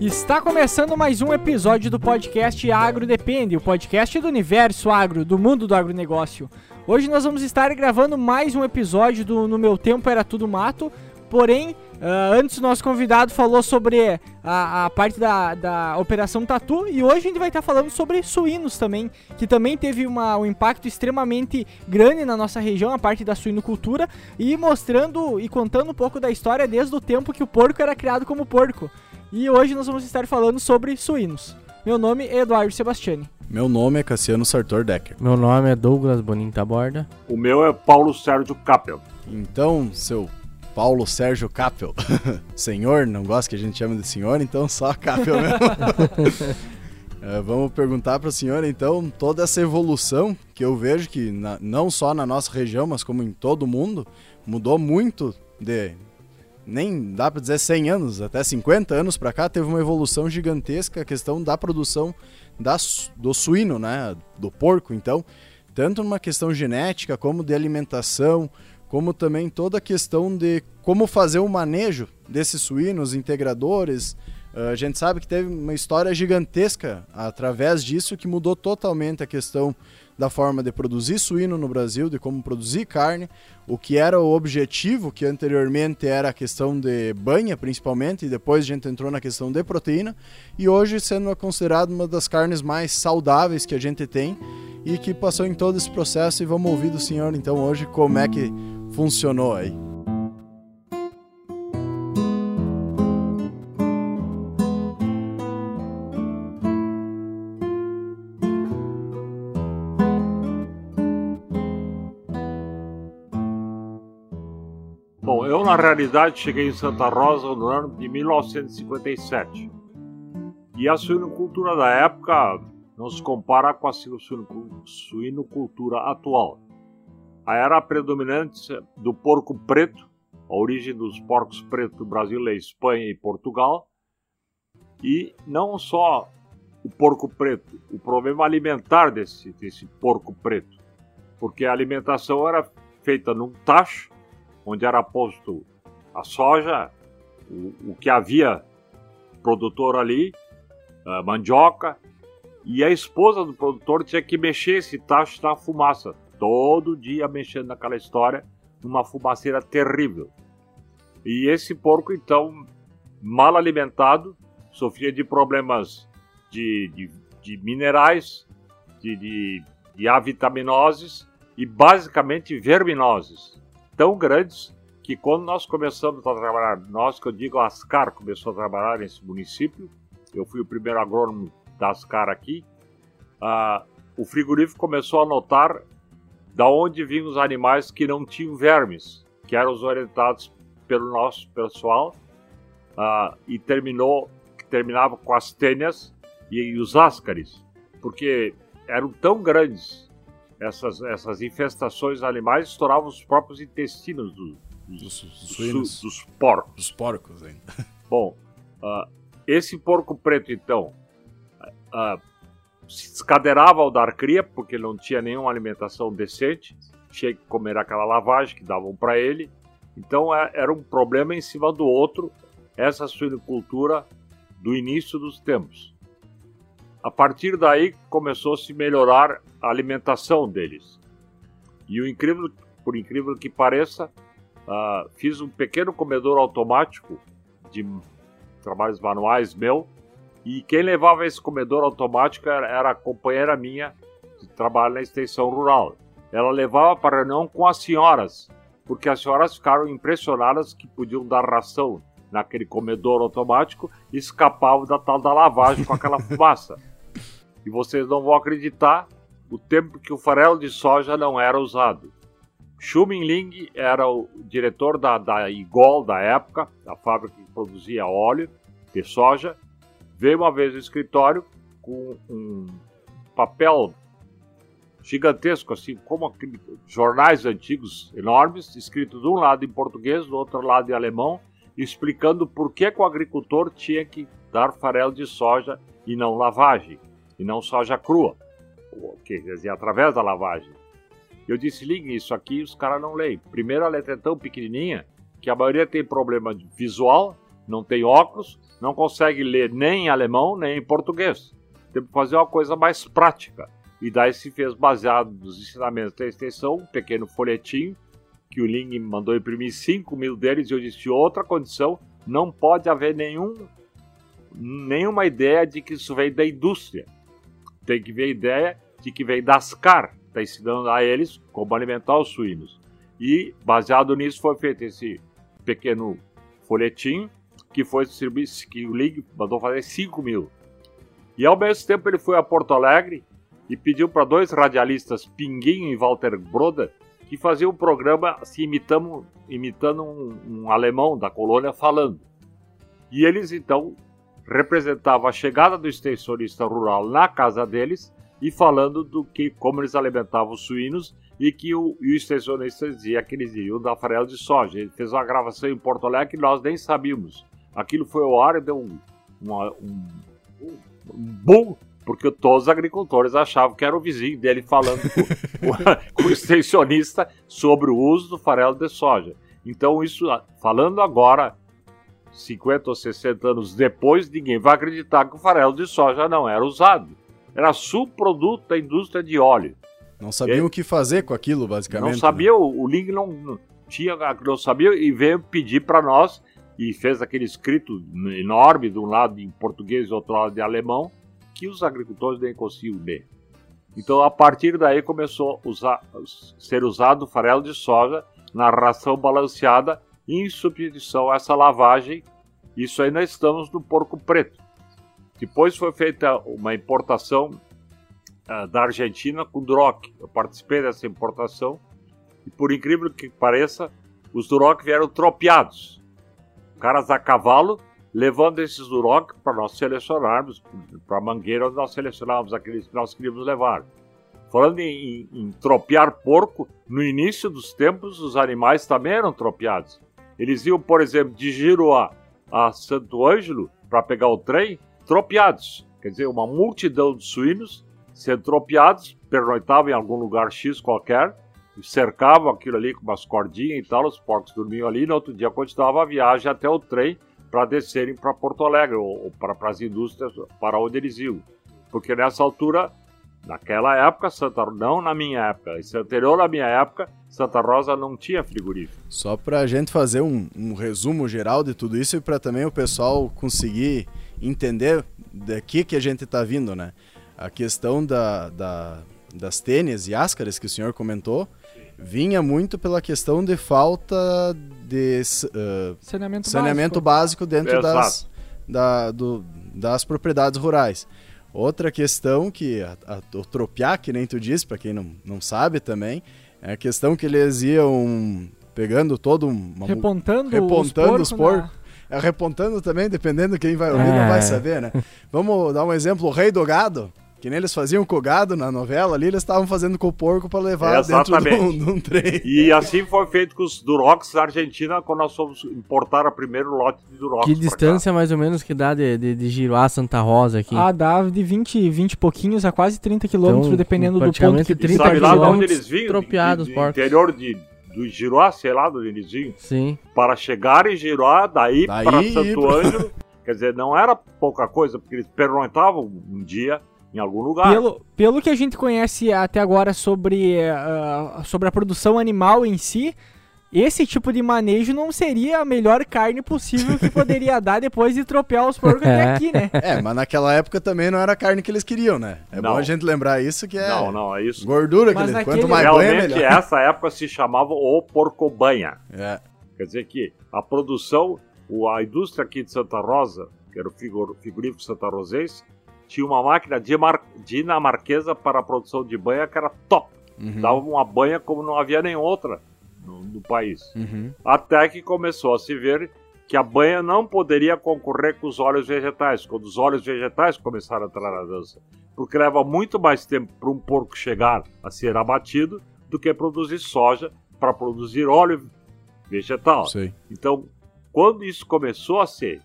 Está começando mais um episódio do podcast Agro Depende, o podcast do universo agro, do mundo do agronegócio. Hoje nós vamos estar gravando mais um episódio do No Meu Tempo Era Tudo Mato, porém, uh, antes o nosso convidado falou sobre a, a parte da, da Operação Tatu e hoje a gente vai estar falando sobre suínos também, que também teve uma, um impacto extremamente grande na nossa região, a parte da suinocultura, e mostrando e contando um pouco da história desde o tempo que o porco era criado como porco. E hoje nós vamos estar falando sobre suínos. Meu nome é Eduardo Sebastiani. Meu nome é Cassiano Sartor Decker. Meu nome é Douglas Bonin Taborda. O meu é Paulo Sérgio Capel. Então, seu Paulo Sérgio Capel, senhor, não gosta que a gente chame de senhor, então só Capel mesmo. é, vamos perguntar para o senhor, então, toda essa evolução que eu vejo que na, não só na nossa região, mas como em todo o mundo, mudou muito de nem dá para dizer 100 anos, até 50 anos para cá, teve uma evolução gigantesca a questão da produção da, do suíno, né, do porco. Então, tanto numa questão genética, como de alimentação, como também toda a questão de como fazer o manejo desses suínos, integradores. Uh, a gente sabe que teve uma história gigantesca através disso que mudou totalmente a questão da forma de produzir suíno no Brasil, de como produzir carne, o que era o objetivo, que anteriormente era a questão de banha, principalmente, e depois a gente entrou na questão de proteína, e hoje sendo considerado uma das carnes mais saudáveis que a gente tem e que passou em todo esse processo. E vamos ouvir do senhor, então, hoje, como é que funcionou aí. na realidade, cheguei em Santa Rosa no ano de 1957. E a suinocultura da época não se compara com a suinocultura atual. A era predominante do porco preto, a origem dos porcos pretos do Brasil é Espanha e Portugal, e não só o porco preto, o problema alimentar desse, desse porco preto, porque a alimentação era feita num tacho onde era posto a soja, o, o que havia produtor ali, a mandioca, e a esposa do produtor tinha que mexer esse tacho na fumaça, todo dia mexendo naquela história, numa fumaceira terrível. E esse porco, então, mal alimentado, sofria de problemas de, de, de minerais, de, de, de avitaminoses e basicamente verminoses tão grandes que quando nós começamos a trabalhar, nós que eu digo, a Ascar começou a trabalhar nesse município, eu fui o primeiro agrônomo da Ascar aqui, uh, o frigorífico começou a notar da onde vinham os animais que não tinham vermes, que eram os orientados pelo nosso pessoal, uh, e terminou, terminava com as tênias e, e os ascaris, porque eram tão grandes essas, essas infestações animais estouravam os próprios intestinos do, dos, dos, dos, porcos. Dos porcos ainda. Bom, uh, esse porco preto, então, uh, se descadeirava ao dar cria, porque ele não tinha nenhuma alimentação decente, tinha que comer aquela lavagem que davam para ele. Então é, era um problema em cima do outro, essa suinocultura do início dos tempos. A partir daí começou a se melhorar a alimentação deles. E o incrível, por incrível que pareça, uh, fiz um pequeno comedor automático de trabalhos manuais meu. E quem levava esse comedor automático era, a companheira minha de trabalho na extensão rural. Ela levava para reunião com as senhoras, porque as senhoras ficaram impressionadas que podiam dar ração naquele comedor automático e escapavam da tal da lavagem com aquela fumaça. E vocês não vão acreditar o tempo que o farelo de soja não era usado. Xu Mingling era o diretor da, da Igol da época, da fábrica que produzia óleo de soja. Veio uma vez no escritório com um papel gigantesco, assim como jornais antigos enormes, escrito de um lado em português, do outro lado em alemão, explicando por que, que o agricultor tinha que dar farelo de soja e não lavagem, e não soja crua, quer dizer, através da lavagem. Eu disse, ligue isso aqui, os caras não leem. Primeiro, a letra é tão pequenininha que a maioria tem problema visual, não tem óculos, não consegue ler nem em alemão nem em português. Tem que fazer uma coisa mais prática. E daí se fez, baseado nos ensinamentos da extensão, um pequeno folhetim que o Ling mandou imprimir 5 mil deles. E eu disse: outra condição, não pode haver nenhum, nenhuma ideia de que isso veio da indústria. Tem que ver a ideia de que veio das CAR. Está ensinando a eles como alimentar os suínos. E baseado nisso foi feito esse pequeno folhetim que foi que o Ling mandou fazer 5 mil. E ao mesmo tempo ele foi a Porto Alegre e pediu para dois radialistas, Pinguinho e Walter Broda, que faziam um programa assim, imitando, imitando um, um alemão da colônia falando. E eles então representavam a chegada do extensionista rural na casa deles e falando do que como eles alimentavam os suínos e que o, e o extensionista dizia que eles iam dar farelo de soja. Ele fez uma gravação em Porto Alegre que nós nem sabíamos. Aquilo foi ao ar e deu um, uma, um, um, boom porque todos os agricultores achavam que era o vizinho dele falando com, com, o extensionista sobre o uso do farelo de soja. Então, isso, falando agora, 50 ou 60 anos depois, ninguém vai acreditar que o farelo de soja não era usado. Era subproduto da indústria de óleo. Não sabiam o que fazer com aquilo, basicamente. Não sabia, né? o, o Ling não, não, tinha, não sabia e veio pedir para nós e fez aquele escrito enorme de um lado em português e outro lado em alemão, que os agricultores nem conseguiam ler. Então, a partir daí, começou a usar, ser usado farelo de soja na ração balanceada em substituição a essa lavagem. Isso ainda estamos no porco preto. Depois foi feita uma importação uh, da Argentina com Duroc. Eu participei dessa importação e, por incrível que pareça, os Duroc vieram tropeados. Caras a cavalo levando esses Duroc para nós selecionarmos, para mangueira nós selecionávamos aqueles que nós queríamos levar. Falando em, em, em, tropear porco, no início dos tempos os animais também eram tropeados. Eles iam, por exemplo, de Giroá a Santo Ângelo para pegar o trem, tropeados. Quer dizer, uma multidão de suínos sendo tropeados, pernoitavam em algum lugar X qualquer, cercavam aquilo ali com umas cordinhas e tal, os porcos dormiam ali, e no outro dia continuava a viagem até o trem para descerem para Porto Alegre ou, para, para as indústrias para onde eles iam. Porque nessa altura, naquela época, Santa não na minha época, isso é anterior à minha época, Santa Rosa não tinha frigorífico. Só para a gente fazer um, um, resumo geral de tudo isso e para também o pessoal conseguir entender daqui que a gente está vindo, né? A questão da, da, das tênis e áscaras que o senhor comentou vinha muito pela questão de falta de uh, saneamento, saneamento básico. básico, dentro das, da, do, das propriedades rurais. Outra questão que a, a, o tropiar, que nem tu disse, para quem não, não sabe também, é a questão que eles iam pegando todo uma, repontando, repontando os porcos. Na... É, repontando também, dependendo de quem vai ouvir, é. não vai saber, né? Vamos dar um exemplo, o rei do gado, que nem eles faziam com o gado na novela ali, eles estavam fazendo com o porco para levar dentro de um, de um, trem. E assim foi feito com os Durocs da Argentina quando nós fomos importar o primeiro lote de Durocs. Que distância mais ou menos que dá de, de, de Giroá Santa Rosa aqui? Ah, dá de 20, 20 pouquinhos a quase 30 quilômetros, então, dependendo do ponto que 30 sabe lá de onde eles vinham? Tropiados, de, de, porcos. interior de do Giroá, sei lá, do eles vinham. Sim. Para chegar em Giroá, daí, daí para Santo Ângelo. Quer dizer, não era pouca coisa, porque eles pernoitavam um dia em algum lugar. Pelo, pelo que a gente conhece até agora sobre, uh, sobre a produção animal em si, esse tipo de manejo não seria a melhor carne possível que poderia dar depois de tropear os porcos até é. aqui, né? É, mas naquela época também não era a carne que eles queriam, né? É não. bom a gente lembrar isso que é. Não, não, é isso. Gordura que eles. Naquele... Quanto mais Realmente, banha, melhor. essa época se chamava o porco-banha. É. Quer dizer que a produção, a indústria aqui de Santa Rosa, que era o frigorífico Santa Rosense, tinha uma máquina dinamarquesa para a produção de banha que era top. Uhum. Dava uma banha como não havia nem outra no, no país. Uhum. Até que começou a se ver que a banha não poderia concorrer com os óleos vegetais, quando os óleos vegetais começaram a entrar na dança. Porque leva muito mais tempo para um porco chegar a ser abatido do que produzir soja para produzir óleo vegetal. Sei. Então, Quando isso começou a ser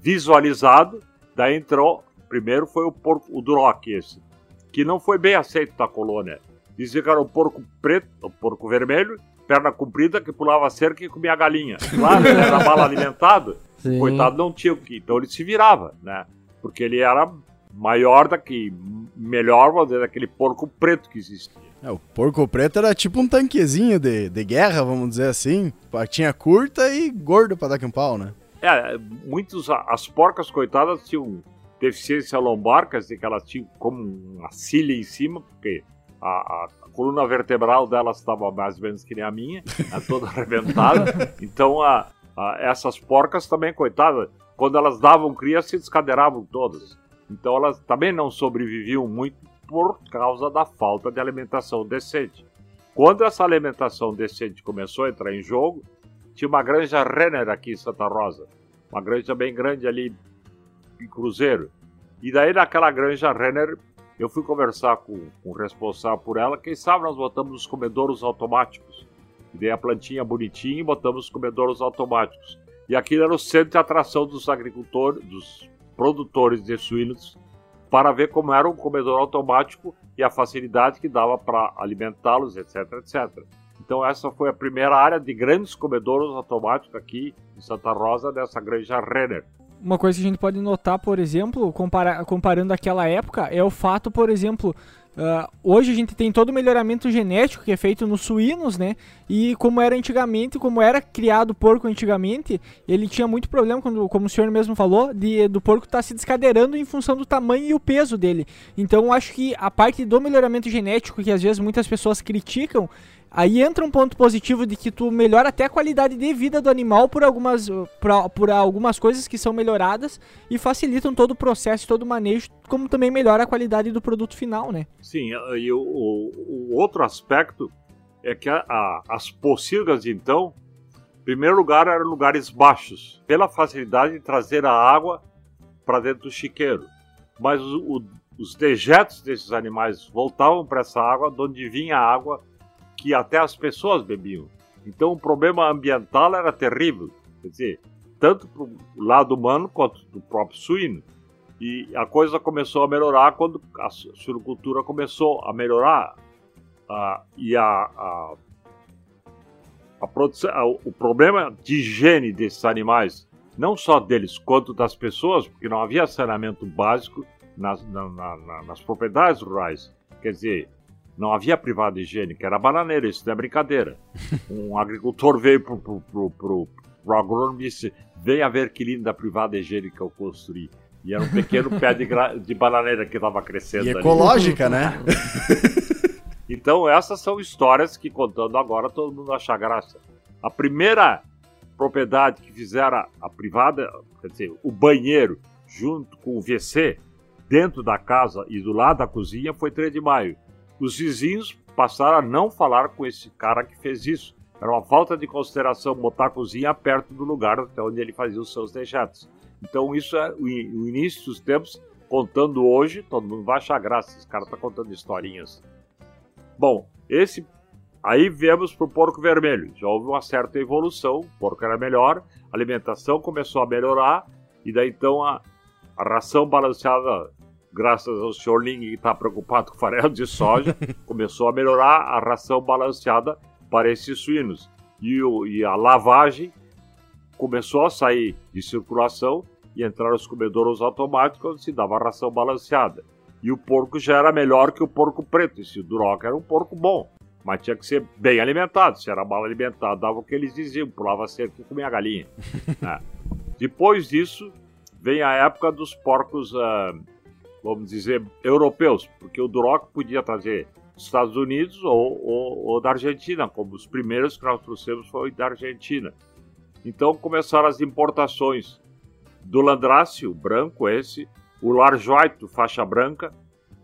visualizado, daí entrou, primeiro foi o porco, o Duroc esse, que não foi bem aceito da colônia. Dizia que era o porco preto, o porco vermelho, perna comprida, que pulava cerca e comia galinha. Claro, ele era mal alimentado, Sim. coitado não tinha o que, então ele se virava, né? Porque ele era maior daqui, melhor, vamos dizer, daquele porco preto que existia. É, o porco preto era tipo um tanquezinho de, de guerra, vamos dizer assim. Patinha curta e gordo pra dar que um pau, né? É, muitos, as porcas, coitadas, tinham deficiência lombar, quer dizer que elas tinham como uma cilha em cima, porque a, a- coluna vertebral delas estava mais ou menos que nem a minha, né, toda arrebentada. Então, a, a- essas porcas também, coitadas, quando elas davam cria, se descadeiravam todas. Então, elas também não sobreviviam muito por causa da falta de alimentação decente. Quando essa alimentação decente começou a entrar em jogo, tinha uma granja Renner aqui em Santa Rosa, uma granja bem grande ali em Cruzeiro. E daí naquela granja Renner, eu fui conversar com, com o responsável por ela, quem sabe nós botamos os comedouros automáticos. E daí a plantinha bonitinha e botamos os comedouros automáticos. E aquilo era o centro de atração dos agricultores, dos produtores de suínos, para ver como era um comedor automático e a facilidade que dava para alimentá-los, etc, etc. Então essa foi a primeira área de grandes comedouros automáticos aqui em Santa Rosa, dessa granja Renner. Uma coisa que a gente pode notar, por exemplo, compara- comparando aquela época, é o fato, por exemplo, ah, hoje a gente tem todo o melhoramento genético que é feito nos suínos, né? E como era antigamente, como era criado o porco antigamente, ele tinha muito problema, quando, como o senhor mesmo falou, de, do porco estar se descadeirando em função do tamanho e o peso dele. Então acho que a parte do melhoramento genético, que às vezes muitas pessoas criticam, Aí entra um ponto positivo de que tu melhora até a qualidade de vida do animal por algumas, por, por algumas coisas que são melhoradas e facilitam todo o processo, todo o manejo, como também melhora a qualidade do produto final, né? Sim, e o, o- o outro aspecto é que a- a- as pocilgas, então, em primeiro lugar, eram lugares baixos, pela facilidade de trazer a água para dentro do chiqueiro. Mas o- o- os dejetos desses animais voltavam para essa água, de onde vinha a água que até as pessoas bebiam. Então o problema ambiental era terrível, quer dizer, tanto para o lado humano quanto do próprio suíno. E a coisa começou a melhorar quando a su- suinocultura começou a melhorar. Ah, e a, a, a produção, o problema de higiene desses animais, não só deles quanto das pessoas, porque não havia saneamento básico nas, na- na- na- nas propriedades rurais. Quer dizer, não havia privada higiênica, era bananeira, isso não é brincadeira. Um agricultor veio pro, pro, pro, pro, pro agrônomo e disse: Venha ver que linda privada higiênica eu construí. E era um pequeno pé de, de bananeira que estava crescendo E ali. ecológica, né? Então essas são histórias que contando agora todo mundo acha graça. A primeira propriedade que fizeram a, a privada, quer dizer, o banheiro junto com o WC dentro da casa e do lado da cozinha foi 3 de maio. Os vizinhos passaram a não falar com esse cara que fez isso. Era uma falta de consideração botar a cozinha perto do lugar até onde ele fazia os seus dejetos. Então isso é o, início dos tempos, contando hoje, todo mundo vai achar graça, esse cara está contando historinhas. Bom, esse aí viemos para o porco vermelho. Já houve uma certa evolução, o porco era melhor, a alimentação começou a melhorar, e daí então a, a ração balanceada, graças ao senhor Ling que está preocupado com farelo de soja, começou a melhorar a ração balanceada para esses suínos. E, o- e a lavagem começou a sair de circulação e entrar os comedouros automáticos onde se dava a ração balanceada. E o porco já era melhor que o porco preto. Esse Duroc era um porco bom, mas tinha que ser bem alimentado. Se era mal alimentado, dava o que eles diziam, pulava cerca e comia galinha. É. Depois disso, vem a época dos porcos, ah, vamos dizer, europeus, porque o Duroc podia trazer dos Estados Unidos ou, ou- ou da Argentina, como os primeiros que nós trouxemos foi da Argentina. Então começaram as importações do Landrace, o branco esse, o Larjoito, faixa branca,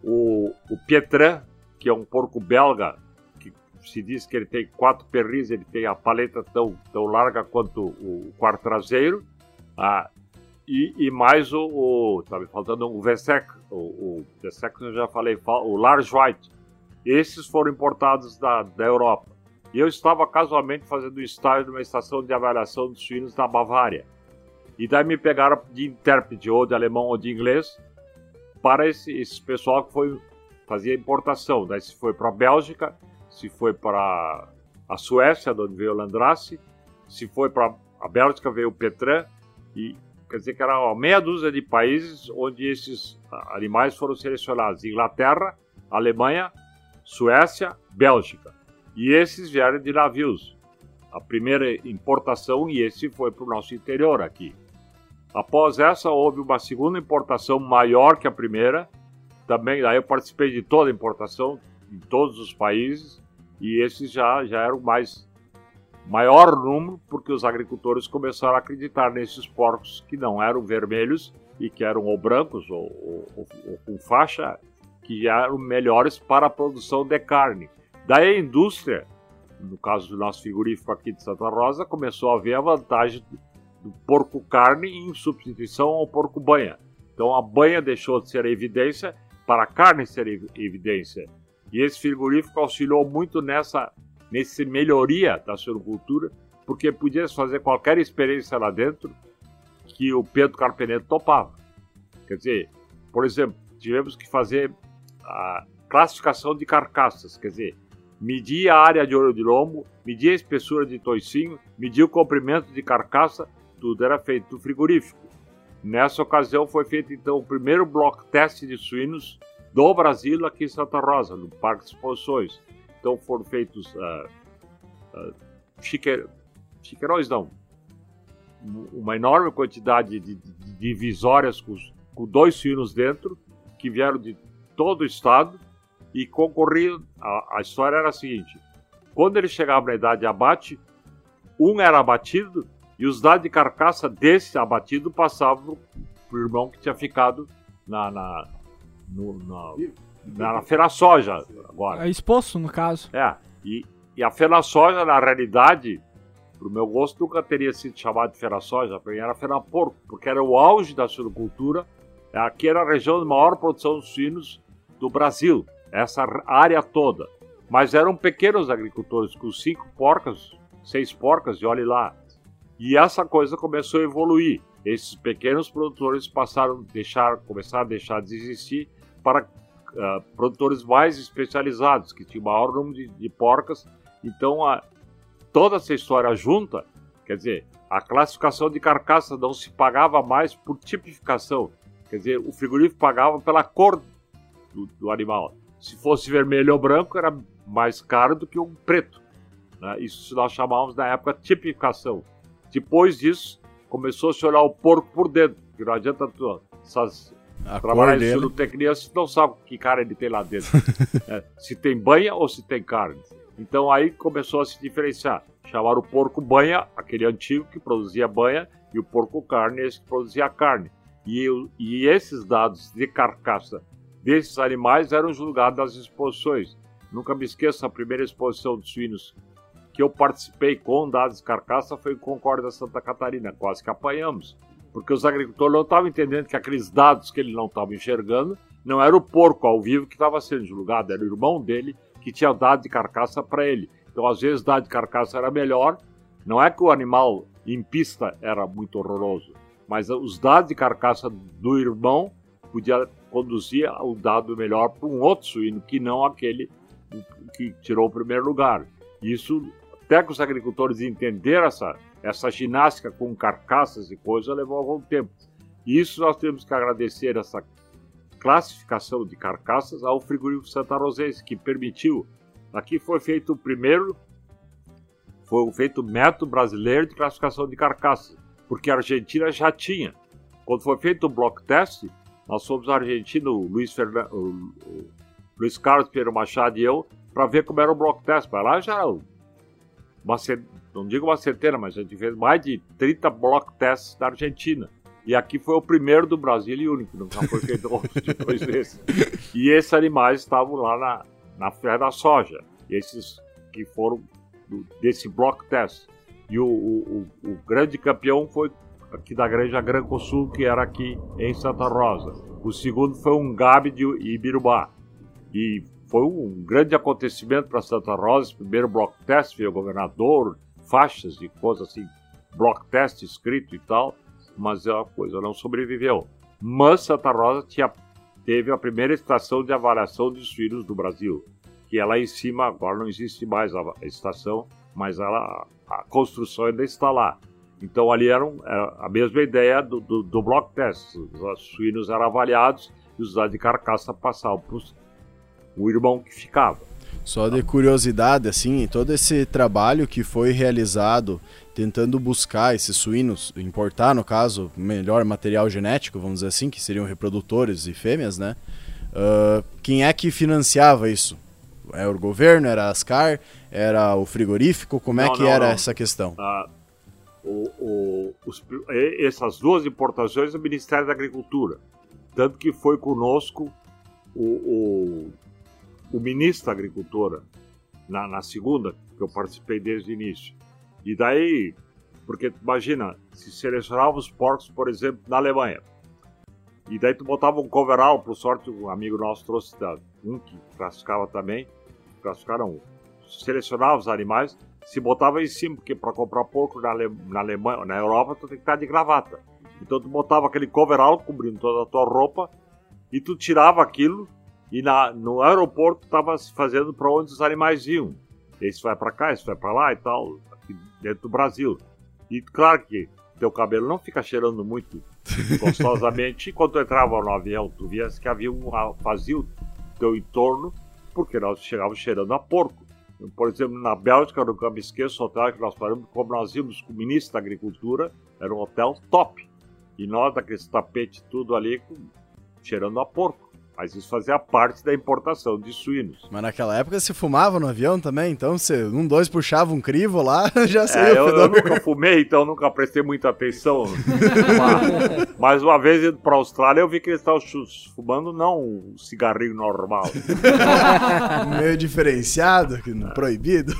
o, o Pietran, que é um porco belga, que se diz que ele tem quatro perris, ele tem a paleta tão, tão larga quanto o, quarto traseiro, ah, e, e mais o, o tá me faltando o Vesec, o, o Vesec eu já falei, fa- o Large White. Esses foram importados da, da Europa. E eu estava casualmente fazendo estágio numa estação de avaliação de suínos na Bavária. E daí me pegaram de intérprete, ou de alemão ou de inglês, para esse, esse pessoal que foi fazia importação. Daí se foi para a Bélgica, se foi para a Suécia, de onde veio o Landrace, se foi para a Bélgica, veio o Petran, e quer dizer que era uma meia dúzia de países onde esses animais foram selecionados: Inglaterra, Alemanha, Suécia, Bélgica. E esses vieram de navios. A primeira importação, e esse foi para o nosso interior aqui. Após essa, houve uma segunda importação maior que a primeira. Também, aí eu participei de toda a importação, em todos os países, e esses já, já eram mais maior número, porque os agricultores começaram a acreditar nesses porcos que não eram vermelhos e que eram ou brancos ou, ou, ou, ou com faixa, que eram melhores para a produção de carne. Daí a indústria, no caso do nosso frigorífico aqui de Santa Rosa, começou a ver a vantagem do porco carne em substituição ao porco banha. Então a banha deixou de ser evidência para a carne ser evidência. E esse frigorífico auxiliou muito nessa, nessa melhoria da suinocultura, porque podia fazer qualquer experiência lá dentro que o Pedro Carpeneto topava. Quer dizer, por exemplo, tivemos que fazer a classificação de carcaças, quer dizer, medir a área de ouro de lombo, medir a espessura de toicinho, medir o comprimento de carcaça, tudo era feito no frigorífico. Nessa ocasião foi feito então o primeiro bloco teste de suínos do Brasil aqui em Santa Rosa, no Parque de Exposições. Então foram feitos uh, uh, chiqueir, chiqueirões, não, uma enorme quantidade de, divisórias com, com dois suínos dentro, que vieram de todo o estado, e concorriam. A, a história era a seguinte: quando ele chegava na idade de abate, um era abatido e os dados de carcaça desse abatido passavam para o irmão que tinha ficado na, na, no, na, na, feira soja agora. É exposto, no caso. É, e, e a feira soja, na realidade, para o meu gosto, nunca teria sido chamada de feira soja, para mim era feira porco, porque era o auge da suinocultura. Aqui era a região de maior produção de suínos do Brasil essa área toda. Mas eram pequenos agricultores com cinco porcas, seis porcas, e olhe lá. E essa coisa começou a evoluir. Esses pequenos produtores passaram a deixar, começaram a deixar de existir para uh, produtores mais especializados, que tinham maior número de, de porcas. Então, a, toda essa história junta, quer dizer, a classificação de carcaça não se pagava mais por tipificação. Quer dizer, o frigorífico pagava pela cor do, do animal. Se fosse vermelho ou branco, era mais caro do que um preto. Né? Isso nós chamávamos na época tipificação. Depois disso, começou a se olhar o porco por dentro, que não adianta tu, essas, trabalhar em zootecnia, se não sabe que cara ele tem lá dentro. é, se tem banha ou se tem carne. Então aí começou a se diferenciar. Chamaram o porco banha, aquele antigo que produzia banha, e o porco carne, esse que produzia carne. E, e esses dados de carcaça desses animais eram julgados nas exposições. Nunca me esqueço, a primeira exposição de suínos que eu participei com dados de carcaça foi em Concórdia, Santa Catarina. Quase que apanhamos. Porque os agricultores não estavam entendendo que aqueles dados que ele não estava enxergando não era o porco ao vivo que estava sendo julgado, era o irmão dele que tinha dado de carcaça para ele. Então, às vezes, dado de carcaça era melhor. Não é que o animal em pista era muito horroroso, mas os dados de carcaça do irmão podia conduzir o dado melhor para um outro suíno que não aquele que tirou o primeiro lugar. Isso, até que os agricultores entenderam essa, essa ginástica com carcaças e coisas, levou algum tempo. E isso nós temos que agradecer essa classificação de carcaças ao frigorífico Santa Rosense, que permitiu. Aqui foi feito o primeiro, foi feito o método brasileiro de classificação de carcaças, porque a Argentina já tinha. Quando foi feito o block test, nós fomos argentino, o Luiz, o, Luiz Carlos Pedro Machado e eu, para ver como era o block test. Para lá já uma, não digo uma centena, mas a gente fez mais de 30 block tests na Argentina. E aqui foi o primeiro do Brasil e único, nunca foi feito outro depois desse. E esses animais estavam lá na, na Feira da Soja. Esses que foram do, desse block test. E o, o, o, o grande campeão foi aqui da Granja Granco Sul, que era aqui em Santa Rosa. O segundo foi um Gabi de Ibirubá. E foi um grande acontecimento para Santa Rosa. Primeiro block test, veio o governador, faixas e coisas assim, block test escrito e tal, mas a coisa não sobreviveu. Mas Santa Rosa tinha, teve a primeira estação de avaliação de suínos do Brasil, que é lá em cima, agora não existe mais a estação, mas ela, a construção ainda está lá. Então ali era, um, era a mesma ideia do, do, do, block test. Os suínos eram avaliados e os de carcaça passavam para o irmão que ficava. Só de curiosidade, assim, todo esse trabalho que foi realizado tentando buscar esses suínos, importar, no caso, melhor material genético, vamos dizer assim, que seriam reprodutores e fêmeas, né? Uh, quem é que financiava isso? Era o governo, era a Ascar, era o frigorífico? Como é não, é que não, era não. essa questão? Ah, o, o, os, essas duas importações do Ministério da Agricultura. Tanto que foi conosco o, o ministro da Agricultura, na, na segunda, que eu participei desde o início. E daí, porque imagina, se selecionava os porcos, por exemplo, na Alemanha. E daí tu botava um coverall, por sorte um amigo nosso trouxe um que classificava também, classificaram, selecionava os animais, se botava em cima, porque para comprar porco na, Ale, na Alemanha, na Europa, tu tem que estar de gravata. Então tu botava aquele coverall cobrindo toda a tua roupa e tu tirava aquilo e na, no aeroporto estava se fazendo para onde os animais iam. Esse vai para cá, esse vai para lá e tal, dentro do Brasil. E claro que teu cabelo não fica cheirando muito gostosamente. quando entrava no avião, tu via que havia um vazio teu entorno, porque nós chegávamos cheirando a porco. Por exemplo, na Bélgica, nunca me esqueço, o hotel que nós paramos, como nós íamos com o ministro da Agricultura, era um hotel top. E nós, daqueles tapete tudo ali, cheirando a porco. Mas isso fazia parte da importação de suínos. Mas naquela época se fumava no avião também, então se um, dois puxava um crivo lá, já saiu é, eu, eu, nunca fumei, então nunca prestei muita atenção. mas uma vez indo para a Austrália, eu vi que eles estavam fumando não um cigarrinho normal. Meio diferenciado, proibido.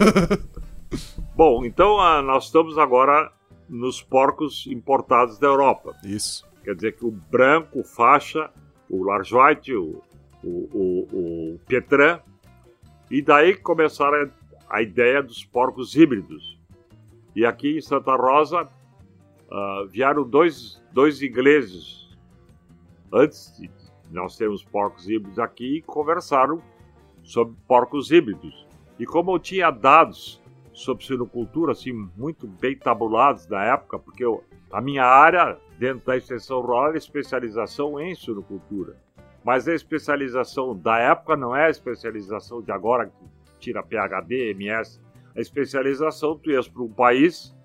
Bom, então ah, nós estamos agora nos porcos importados da Europa. Isso. Quer dizer que o branco, faixa, o Lars White, o, o, o, o Pietran, e daí começaram a, a, ideia dos porcos híbridos. E aqui em Santa Rosa uh, vieram dois, dois ingleses, antes de nós termos porcos híbridos aqui, e conversaram sobre porcos híbridos. E como eu tinha dados sobre sinocultura, assim, muito bem tabulados na época, porque eu, a minha área dentro da extensão rural é especialização em suinocultura. Mas a especialização da época não é a especialização de agora, que tira PHD, MS. A especialização, tu ias para um país,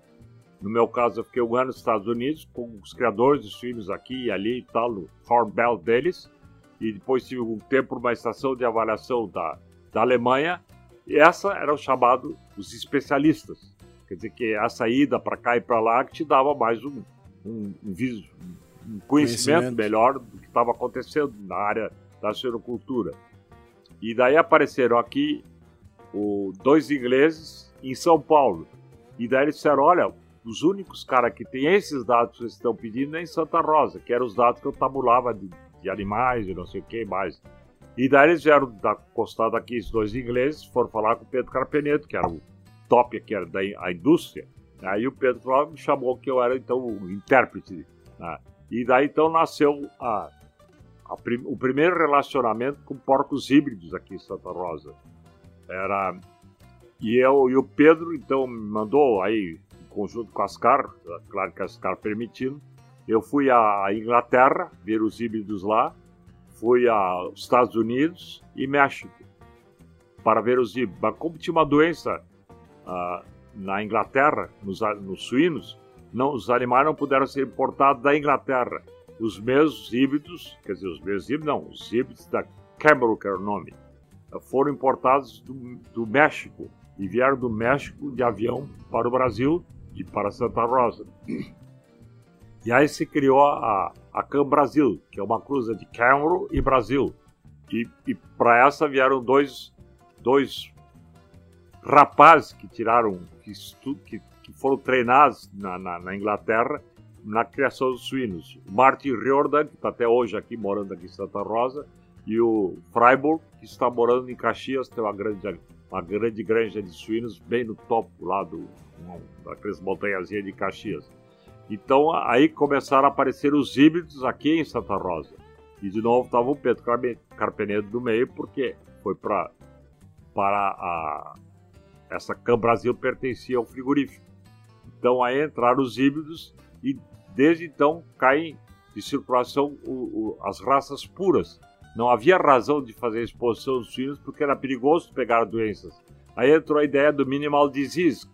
no meu caso eu fiquei um ano nos Estados Unidos, com os criadores de suínos aqui e ali e tal, no Farm Belt deles, e depois tive um tempo numa estação de avaliação da, da Alemanha, e essa era o chamado os especialistas. Quer dizer que a saída para cá e para lá que te dava mais um, um, um, um conhecimento, conhecimento, melhor do que estava acontecendo na área da suinocultura. E daí apareceram aqui o, dois ingleses em São Paulo. E daí eles disseram: olha, os únicos caras que têm esses dados que vocês estão pedindo é em Santa Rosa, que eram os dados que eu tabulava de, de animais e não sei o que mais. E daí eles vieram da costada aqui, os dois ingleses, foram falar com o Pedro Carpeneto, que era o top que era da a indústria, Aí o Pedro Flávio me chamou que eu era então o intérprete. Né? E daí então nasceu a, a prim, o primeiro relacionamento com porcos híbridos aqui em Santa Rosa. Era e eu e o Pedro então me mandou aí em conjunto com a Ascar, claro que a Ascar permitindo. Eu fui à Inglaterra ver os híbridos lá, fui aos Estados Unidos e México para ver os híbridos. Mas como tinha uma doença uh, na Inglaterra, nos, nos suínos, não, os animais não puderam ser importados da Inglaterra. Os mesmos híbridos, quer dizer, os mesmos híbridos, não, os híbridos da Cameron, que era o nome, foram importados do, do México e vieram do México de avião para o Brasil e para Santa Rosa. E aí se criou a, a Cam Brasil, que é uma cruza de Cameron e Brasil. E, e para essa vieram dois, dois rapazes que tiraram, que, que, que foram treinados na, na, na, Inglaterra na criação dos suínos. Martin Riordan, que está até hoje aqui, morando aqui em Santa Rosa, e o Freiburg, que está morando em Caxias, tem uma grande, uma grande granja de suínos bem no topo lá do, daquelas montanhazinhas de Caxias. Então aí começaram a aparecer os híbridos aqui em Santa Rosa. E de novo estava o Pedro Carpenedo do meio, porque foi pra, para a. Essa Cam Brasil pertencia ao frigorífico. Então aí entraram os híbridos e desde então caem de circulação o, o, as raças puras. Não havia razão de fazer exposição dos suínos porque era perigoso pegar doenças. Aí entrou a ideia do minimal disease.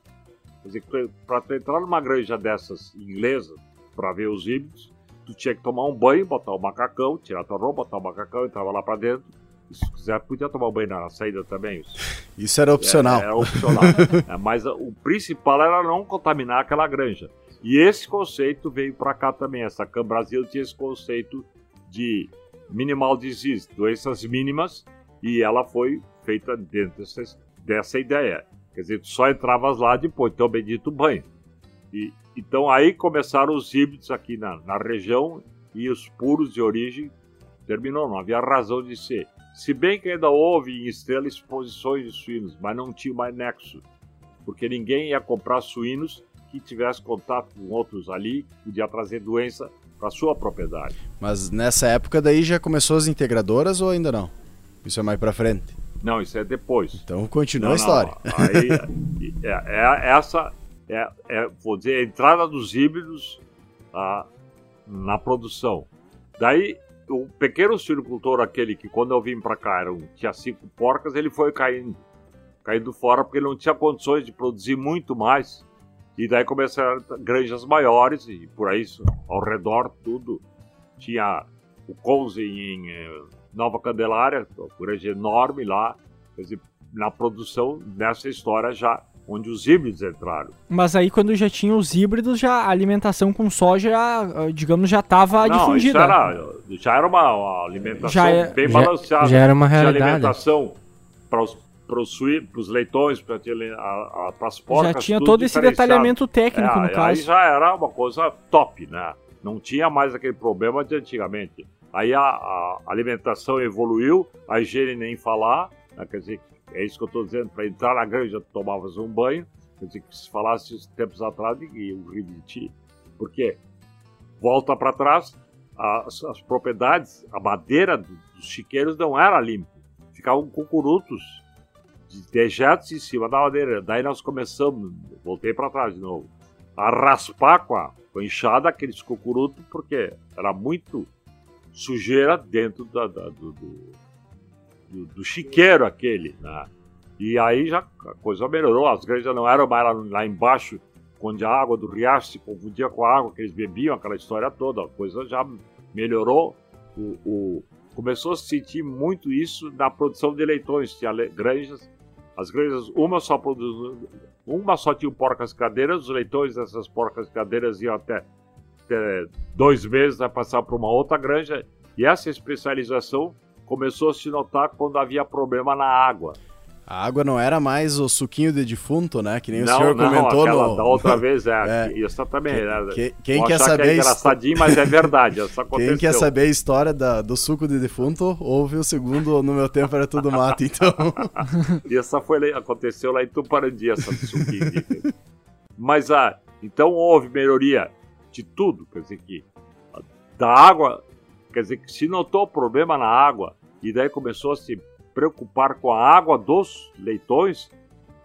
Para entrar numa granja dessas inglesa para ver os híbridos, tu tinha que tomar um banho, botar o macacão, tirar tua roupa, botar o macacão, entrava lá para dentro. Se quiser, podia tomar um banho na saída também. Isso era opcional. É, era opcional. é, mas o principal era não contaminar aquela granja. E esse conceito veio para cá também. Essa Cam Brasil tinha esse conceito de minimal disease, doenças mínimas, e ela foi feita dentro dessa, dessa ideia. Quer dizer, tu só entravas lá depois, então bendito banho. E, então aí começaram os híbridos aqui na, na região e os puros de origem terminou, não havia razão de ser. Se bem que ainda houve em Estrela exposições de suínos, mas não tinha mais nexo, porque ninguém ia comprar suínos que tivesse contato com outros ali, podia trazer doença para sua propriedade. Mas nessa época daí já começou as integradoras ou ainda não? Isso é mais para frente? Não, isso é depois. Então continua não, a história. Não, aí, é, é, essa é, é, vou dizer, a entrada dos híbridos ah, na produção. Daí o pequeno suinocultor, aquele que quando eu vim para cá era um, tinha cinco porcas, ele foi caindo, caindo fora porque ele não tinha condições de produzir muito mais. E daí começaram granjas maiores e por aí ao redor tudo. Tinha o Conze em eh, Nova Candelária, uma granja enorme lá. Quer dizer, na produção nessa história já onde os híbridos entraram. Mas aí quando já tinha os híbridos, já a alimentação com soja, digamos, já estava difundida. Era, já era uma, uma alimentação já é, bem já, balanceada. Já era uma realidade. alimentação para os para os leitões, para as porcas. Já tinha todo esse detalhamento técnico, é, no caso. Aí já era uma coisa top, né? Não tinha mais aquele problema de antigamente. Aí a, a alimentação evoluiu, a higiene nem falar, né? quer dizer, é isso que eu estou dizendo, para entrar na granja tomavas um banho, quer dizer, que se falasse tempos atrás, ia rir de ti. Por quê? Volta para trás, as, as, propriedades, a madeira dos chiqueiros não era limpa. Ficavam cucurutos de dejetos em cima da madeira. Daí nós começamos, voltei para trás de novo, a raspar com a, com a enxada aqueles cucurutos, porque era muito sujeira dentro da, da, do, do, do, do, chiqueiro aquele. Né? E aí já a coisa melhorou, as granjas não eram mais lá, lá embaixo, onde a água do riacho se confundia com a água que eles bebiam, aquela história toda, a coisa já melhorou. O, o, começou a se sentir muito isso na produção de leitões, tinha granjas as granjas, uma só produz, uma só tinha porcas cadeiras, os leitões dessas porcas cadeiras iam até, até dois meses a passar para uma outra granja. E essa especialização começou a se notar quando havia problema na água. A água não era mais o suquinho de defunto, né? Que nem não, o senhor não, comentou no... da outra vez, é. é. Isso também. Quem, né? quer saber. Que é engraçadinho, mas é verdade. Isso quem quer saber a história da, do suco de defunto, ouve o segundo No Meu Tempo Era Tudo Mato, então. essa foi, aconteceu lá em Tuparandi, essa suquinho. De... mas, ah, então houve melhoria de tudo. Quer dizer que da água, quer dizer que se notou problema na água, e daí começou a se preocupar com a água dos leitões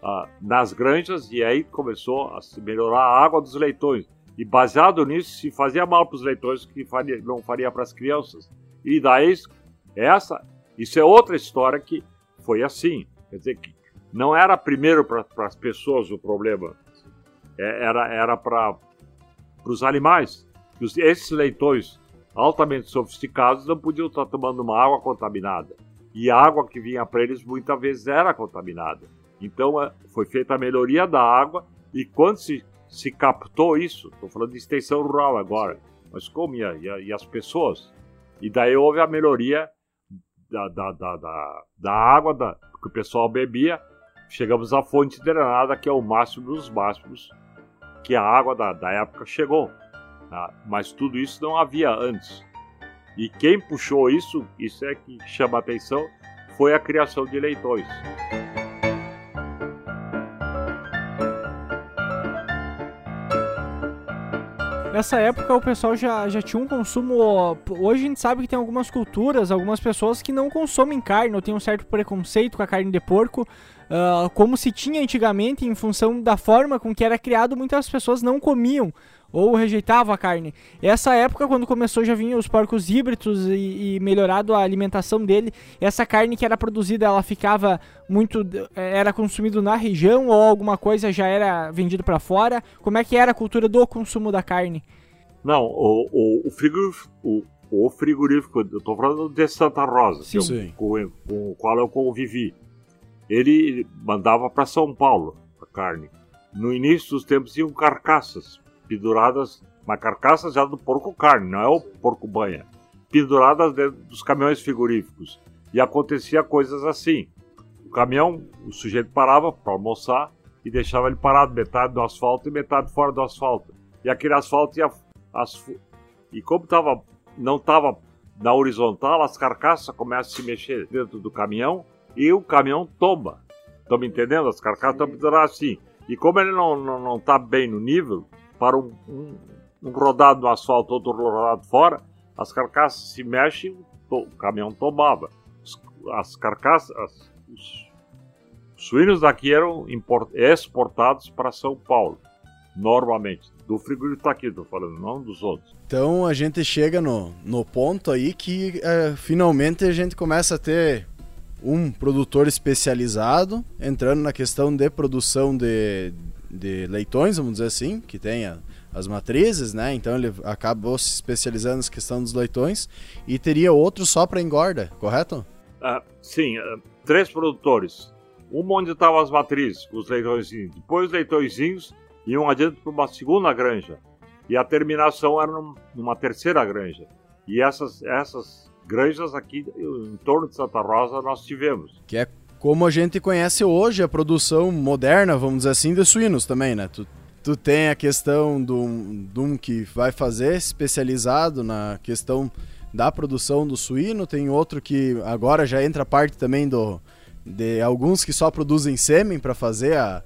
ah, nas granjas e aí começou a se melhorar a água dos leitões. E baseado nisso, se fazia mal para os leitões que faria, não faria para as crianças. E daí, essa, isso é outra história que foi assim. Quer dizer, que não era primeiro para as pessoas o problema, é, era, era para os animais. Esses leitões altamente sofisticados não podiam estar tomando uma água contaminada e a água que vinha para eles muitas vezes era contaminada. Então é, foi feita a melhoria da água e quando se, se captou isso, estou falando de extensão rural agora, mas como e, a, e, as pessoas? E daí houve a melhoria da, da, da, da, da água da, que o pessoal bebia. Chegamos à fonte drenada, que é o máximo dos máximos que a água da, da época chegou. Tá? Mas tudo isso não havia antes. E quem puxou isso, isso é que chama atenção, foi a criação de leitões. Nessa época o pessoal já, já tinha um consumo. Hoje a gente sabe que tem algumas culturas, algumas pessoas que não consomem carne ou tem um certo preconceito com a carne de porco. Uh, como se tinha antigamente, em função da forma com que era criado, muitas pessoas não comiam ou rejeitavam a carne. Essa época, quando começou, já vinham os porcos híbridos e, e, melhorado a alimentação dele. Essa carne que era produzida, ela ficava muito, era consumido na região ou alguma coisa já era vendido para fora. Como é que era a cultura do consumo da carne? Não, o, o, o frigorífico, o, o, frigorífico, eu estou falando de Santa Rosa, Sim. Sim. Com, com o qual eu convivi. Ele mandava para São Paulo a carne. No início dos tempos iam carcaças penduradas na carcaça já do porco carne, não é o porco banha, penduradas dentro dos caminhões frigoríficos. E acontecia coisas assim. O caminhão, o sujeito parava para almoçar e deixava ele parado metade no asfalto e metade fora do asfalto. E aquele asfalto ia as, e como tava, não estava na horizontal, as carcaças começam a se mexer dentro do caminhão e o caminhão tomba. Estão me entendendo? As carcaças estão penduradas assim. E como ele não está não, não tá bem no nível, para um, um, um rodado no asfalto, outro rodado fora, as carcaças se mexem, o caminhão tomava. As carcaças, as, os suínos daqui eram import, exportados para São Paulo, normalmente. Do frigorífico está aqui, estou falando, não dos outros. Então a gente chega no, no ponto aí que é, finalmente a gente começa a ter um produtor especializado entrando na questão de produção de, de leitões, vamos dizer assim, que tem a, as matrizes, né? Então ele acabou se especializando na questão dos leitões e teria outro só para engorda, correto? Uh, sim, uh, três produtores. Um onde estavam as matrizes, os leitõezinhos. Depois os leitõezinhos iam adiante para uma segunda granja. E a terminação era numa terceira granja. E essas, essas granjas aqui em torno de Santa Rosa nós tivemos. Que é como a gente conhece hoje a produção moderna, vamos dizer assim, de suínos também, né? Tu, tu tem a questão do um que vai fazer especializado na questão da produção do suíno, tem outro que agora já entra parte também do de alguns que só produzem sêmen para fazer a,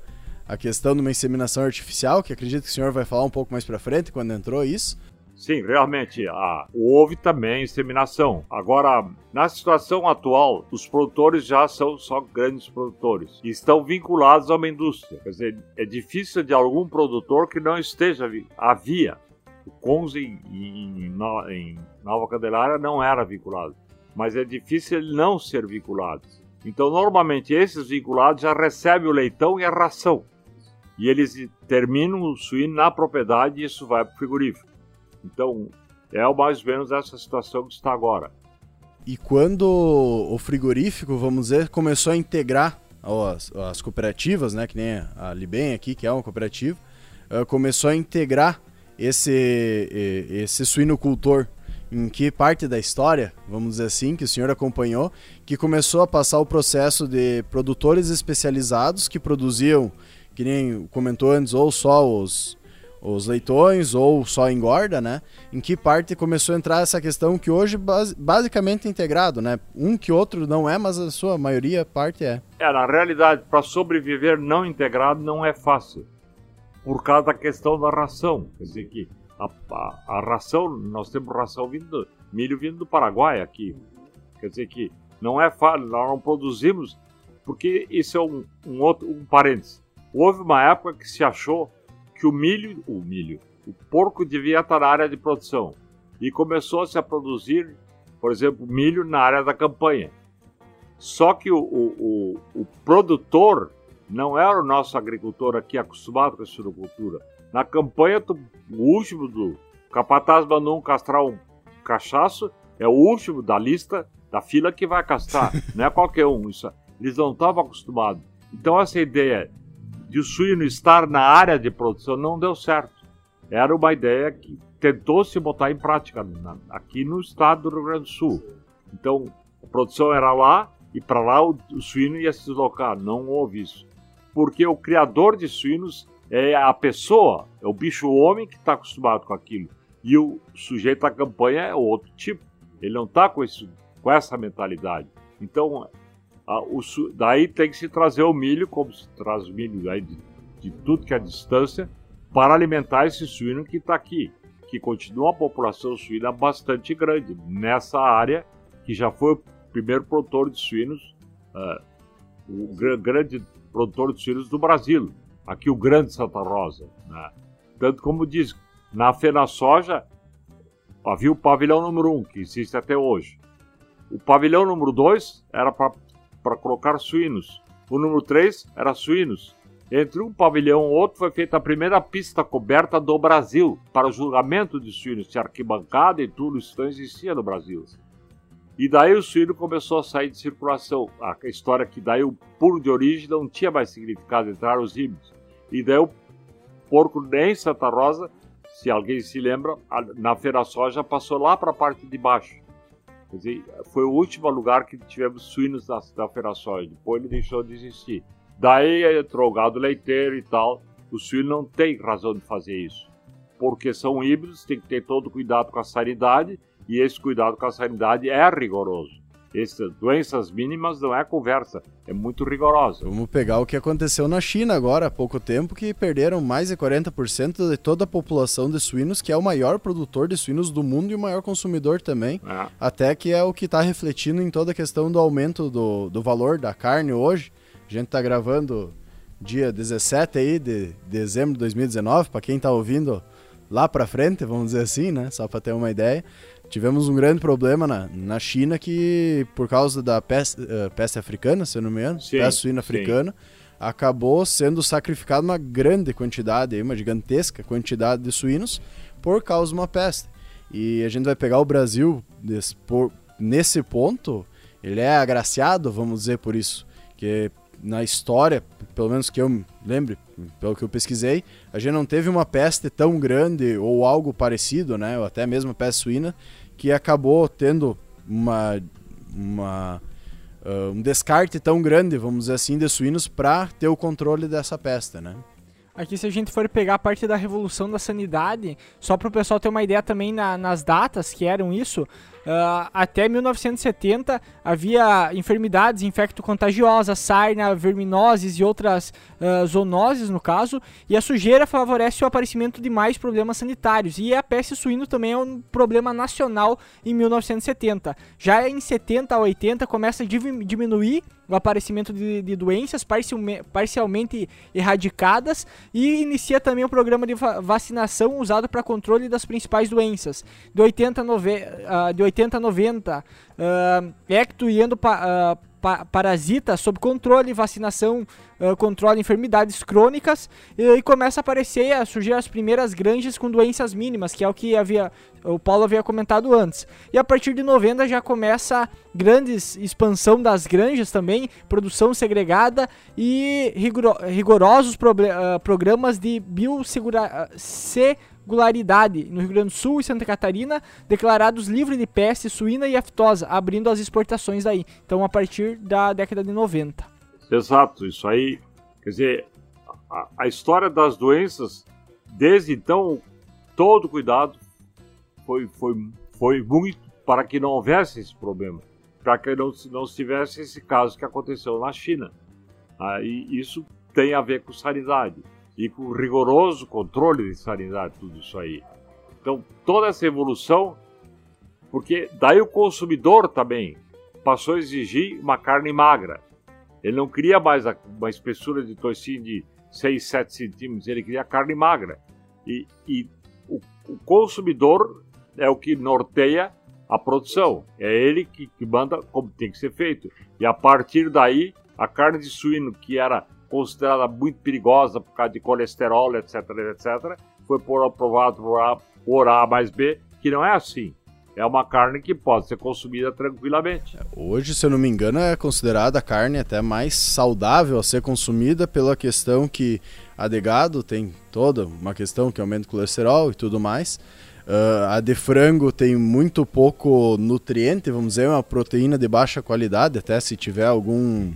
a questão de uma inseminação artificial, que acredito que o senhor vai falar um pouco mais para frente quando entrou isso. Sim, realmente, a, houve também inseminação. Agora, na situação atual, os produtores já são só grandes produtores e estão vinculados a uma indústria. Quer dizer, é difícil de algum produtor que não esteja. Havia. O Conze em, em, em Nova Candelária não era vinculado, mas é difícil ele não ser vinculado. Então, normalmente, esses vinculados já recebem o leitão e a ração. E eles terminam o suíno na propriedade e isso vai para o frigorífico. Então, é mais ou menos essa situação que está agora. E quando o frigorífico, vamos dizer, começou a integrar as, as cooperativas, né, que nem a Libem aqui, que é uma cooperativa, uh, começou a integrar esse, esse suinocultor em que parte da história, vamos dizer assim, que o senhor acompanhou, que começou a passar o processo de produtores especializados que produziam, que nem comentou antes, ou só os, os leitões ou só engorda, né? Em que parte começou a entrar essa questão que hoje basicamente é integrado, né? Um que outro não é, mas a sua maioria parte é. É, na realidade, para sobreviver não integrado não é fácil. Por causa da questão da ração. Quer dizer que a, a, a ração, nós temos ração vindo, milho vindo do Paraguai aqui. Quer dizer que não é fácil, nós não produzimos, porque isso é um, um outro um parênteses. Houve uma época que se achou que o milho, o milho, o porco devia estar na área de produção e começou-se a produzir, por exemplo, milho na área da campanha. Só que o, o, o, o produtor não era o nosso agricultor aqui acostumado com a suinocultura. Na campanha, tu, o último do capataz mandou um castrar um cachaço, é o último da lista, da fila que vai castrar, não é qualquer um. Isso, eles não estavam acostumados. Então essa ideia de o suíno estar na área de produção não deu certo. Era uma ideia que tentou se botar em prática na, aqui no estado do Rio Grande do Sul. Então, a produção era lá e para lá o, o suíno ia se deslocar. Não houve isso. Porque o criador de suínos é a pessoa, é o bicho homem que está acostumado com aquilo. E o sujeito da campanha é outro tipo. Ele não está com, com essa mentalidade. Então, a, o, daí tem que se trazer o milho, como se traz milho aí de, de tudo que é distância, para alimentar esse suíno que está aqui, que continua a população suína bastante grande nessa área, que já foi o primeiro produtor de suínos, uh, o grande produtor de suínos do Brasil, aqui o Grande Santa Rosa. Né? Tanto como diz, na Fena Soja havia o pavilhão número 1, um, que existe até hoje. O pavilhão número 2 era para colocar suínos. O número 3 era suínos. Entre um pavilhão e outro foi feita a primeira pista coberta do Brasil para o julgamento de suínos. Tinha arquibancada e tudo, isso não existia no Brasil. E daí o suíno começou a sair de circulação. A história é que daí o puro de origem não tinha mais significado, entrar os híbridos. E daí o porco nem Santa Rosa, se alguém se lembra, na Feira Soja passou lá para a parte de baixo. Quer dizer, foi o último lugar que tivemos suínos da, da. Depois ele deixou de existir. Daí entrou o gado leiteiro e tal. O suíno não tem razão de fazer isso. Porque são híbridos, tem que ter todo cuidado com a sanidade e esse cuidado com a sanidade é rigoroso. Essas doenças mínimas não é conversa, é muito rigorosa. Vamos pegar o que aconteceu na China agora há pouco tempo, que perderam mais de 40% de toda a população de suínos, que é o maior produtor de suínos do mundo e o maior consumidor também. É. Até que é o que está refletindo em toda a questão do aumento do, do valor da carne hoje. A gente está gravando dia 17 aí de dezembro de 2019, para quem está ouvindo lá para frente, vamos dizer assim, né? Só para ter uma ideia. Tivemos um grande problema na, na China que, por causa da peste, uh, peste africana, se eu não me engano, sim, peste suína africana, sim. acabou sendo sacrificada uma grande quantidade, uma gigantesca quantidade de suínos por causa de uma peste. E a gente vai pegar o Brasil desse, por, nesse ponto, ele é agraciado, vamos dizer por isso, que na história, pelo menos que eu lembre, pelo que eu pesquisei, a gente não teve uma peste tão grande ou algo parecido, né, ou até mesmo peste suína, que acabou tendo uma, uma uh, um descarte tão grande, vamos dizer assim, de suínos para ter o controle dessa peste, né? Aqui, se a gente for pegar a parte da revolução da sanidade, só para o pessoal ter uma ideia também na, nas datas que eram isso, Uh, até 1970 havia enfermidades infecto-contagiosas, sarna, verminoses e outras uh, zoonoses, no caso, e a sujeira favorece o aparecimento de mais problemas sanitários. E a peste suína também é um problema nacional em 1970. Já em 70 a 80 começa a diminuir o aparecimento de, de doenças parcialmente erradicadas e inicia também o um programa de vacinação usado para controle das principais doenças. De 80 a, nove, uh, de 80 a 90, uh, ecto e endo, uh, pa parasita sob controle, vacinação, uh, controle enfermidades crônicas e, começa a aparecer, a surgir as primeiras granjas com doenças mínimas, que é o que havia o Paulo havia comentado antes. E a partir de 90 já começa grandes expansão das granjas também, produção segregada e rigoro rigorosos uh, programas de biosseguridade regularidade no Rio Grande do Sul e Santa Catarina, declarados livres de peste suína e aftosa, abrindo as exportações daí. Então, a partir da década de 90. Exato, isso aí. Quer dizer, a, a história das doenças, desde então, todo cuidado foi, foi, foi muito para que não houvesse esse problema, para que não, não tivesse esse caso que aconteceu na China. E isso tem a ver com sanidade e com rigoroso controle de sanidade, tudo isso aí. Então, toda essa evolução, porque daí o consumidor também passou a exigir uma carne magra. Ele não queria mais uma espessura de toicinho de 6, 7 centímetros, ele queria carne magra. E, e o, o, consumidor é o que norteia a produção, é ele que, que manda como tem que ser feito. E a partir daí, a carne de suíno, que era considerada muito perigosa por causa de colesterol, etc, etc, foi por aprovado por A, por A mais B, que não é assim. É uma carne que pode ser consumida tranquilamente. Hoje, se eu não me engano, é considerada a carne até mais saudável a ser consumida pela questão que a de gado tem toda uma questão que aumenta o colesterol e tudo mais. Uh, a de frango tem muito pouco nutriente, vamos dizer, uma proteína de baixa qualidade, até se tiver algum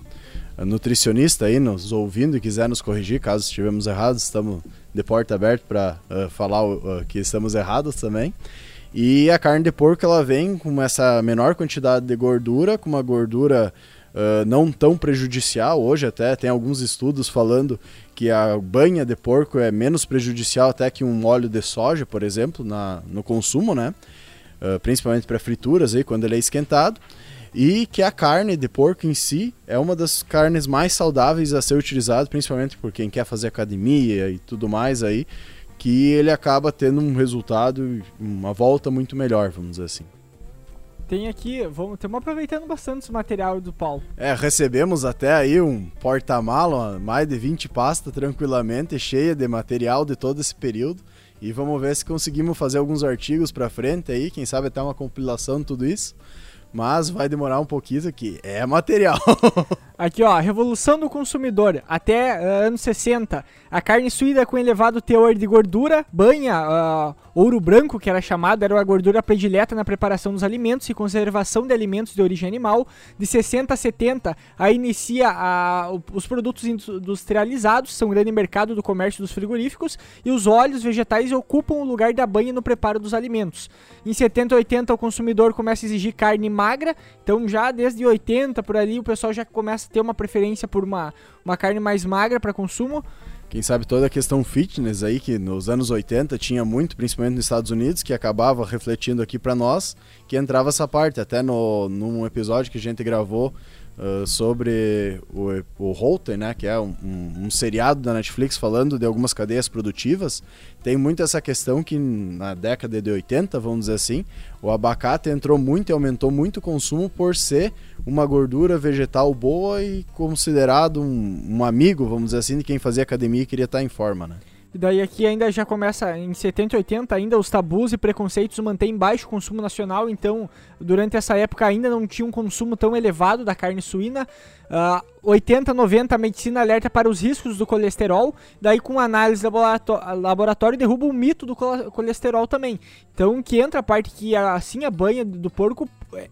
nutricionista aí nos ouvindo e quiser nos corrigir caso estivermos errados, estamos de porta aberta para uh, falar uh, que estamos errados também. E a carne de porco ela vem com essa menor quantidade de gordura, com uma gordura uh, não tão prejudicial. Hoje até tem alguns estudos falando que a banha de porco é menos prejudicial até que um óleo de soja, por exemplo, na, no consumo, né? Principalmente para frituras aí quando ele é esquentado. E que a carne de porco em si é uma das carnes mais saudáveis a ser utilizada, principalmente por quem quer fazer academia e tudo mais aí, que ele acaba tendo um resultado, uma volta muito melhor, vamos dizer assim. Tem aqui, vamos, estamos aproveitando bastante esse material do Paulo. É, recebemos até aí um porta-mala, mais de 20 pastas tranquilamente, cheia de material de todo esse período. E vamos ver se conseguimos fazer alguns artigos para frente aí, quem sabe até uma compilação de tudo isso mas vai demorar um pouquinho aqui. É material. Aqui, ó, Revolução do Consumidor. Até uh, anos 60, a carne suína com elevado teor de gordura, banha, uh, ouro branco, que era chamado, era a gordura predileta na preparação dos alimentos e conservação de alimentos de origem animal. De 60 a 70, aí inicia a, os produtos industrializados, são grande mercado do comércio dos frigoríficos, e os óleos vegetais ocupam o lugar da banha no preparo dos alimentos. Em 70 e 80, o consumidor começa a exigir carne magra, então já desde 80 por ali o pessoal já começa a ter uma preferência por uma, uma carne mais magra para consumo. Quem sabe toda a questão fitness aí, que nos anos 80 tinha muito, principalmente nos Estados Unidos, que acabava refletindo aqui para nós, que entrava essa parte. Até no, num episódio que a gente gravou uh, sobre o, o Holter, né, que é um, um, um, seriado da Netflix falando de algumas cadeias produtivas, tem muito essa questão que na década de 80, vamos dizer assim, o abacate entrou muito e aumentou muito o consumo por ser uma gordura vegetal boa e considerado um, um amigo, vamos dizer assim, de quem fazia academia e queria estar em forma, né? E daí aqui ainda já começa em 70 e 80 ainda os tabus e preconceitos mantêm baixo consumo nacional, então durante essa época ainda não tinha um consumo tão elevado da carne suína. Uh, 80, 90 a medicina alerta para os riscos do colesterol, daí com análise laboratório, laboratório derruba o mito do colesterol também. Então que entra a parte que assim a banha do porco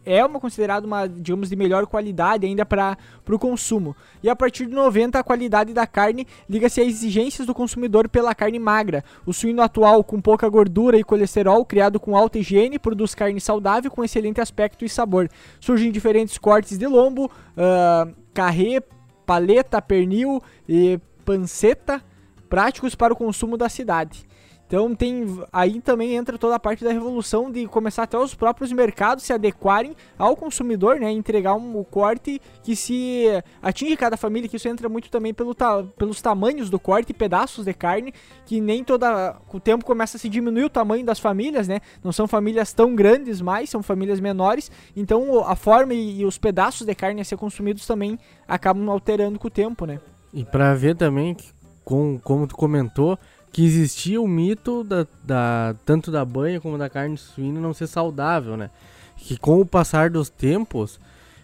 é uma considerada uma, digamos, de melhor qualidade ainda para o consumo. E a partir de 90, a qualidade da carne liga-se às exigências do consumidor pela carne magra. O suíno atual, com pouca gordura e colesterol, criado com alta higiene, produz carne saudável com excelente aspecto e sabor. Surgem diferentes cortes de lombo, uh, carré, paleta, pernil e panceta, práticos para o consumo da cidade. Então tem aí também entra toda a parte da revolução de começar até os próprios mercados se adequarem ao consumidor, né, entregar um, corte que se atinge cada família, que isso entra muito também pelo ta, pelos tamanhos do corte, pedaços de carne, que nem toda o tempo começa a se diminuir o tamanho das famílias, né? Não são famílias tão grandes mais, são famílias menores, então a forma e, e os pedaços de carne a ser consumidos também acabam alterando com o tempo, né? E para ver também com como tu comentou, que existia o mito da, da, tanto da banha como da carne suína não ser saudável, né? Que com o passar dos tempos,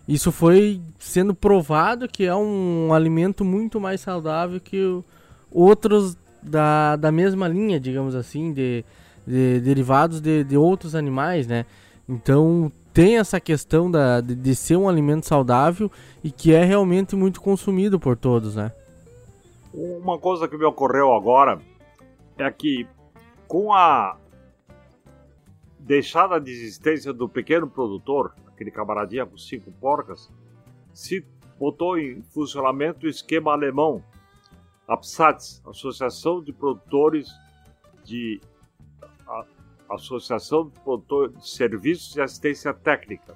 isso foi sendo provado que é um alimento muito mais saudável que outros da, da mesma linha, digamos assim, de, de derivados de, de outros animais, né? Então tem essa questão da, de, de ser um alimento saudável e que é realmente muito consumido por todos, né? Uma coisa que me ocorreu agora é que com a deixada de existência do pequeno produtor, aquele camaradinha com cinco porcas, se botou em funcionamento o esquema alemão, APSATS, Associação de Produtores de a, Associação de Produtores de Serviços de Assistência Técnica.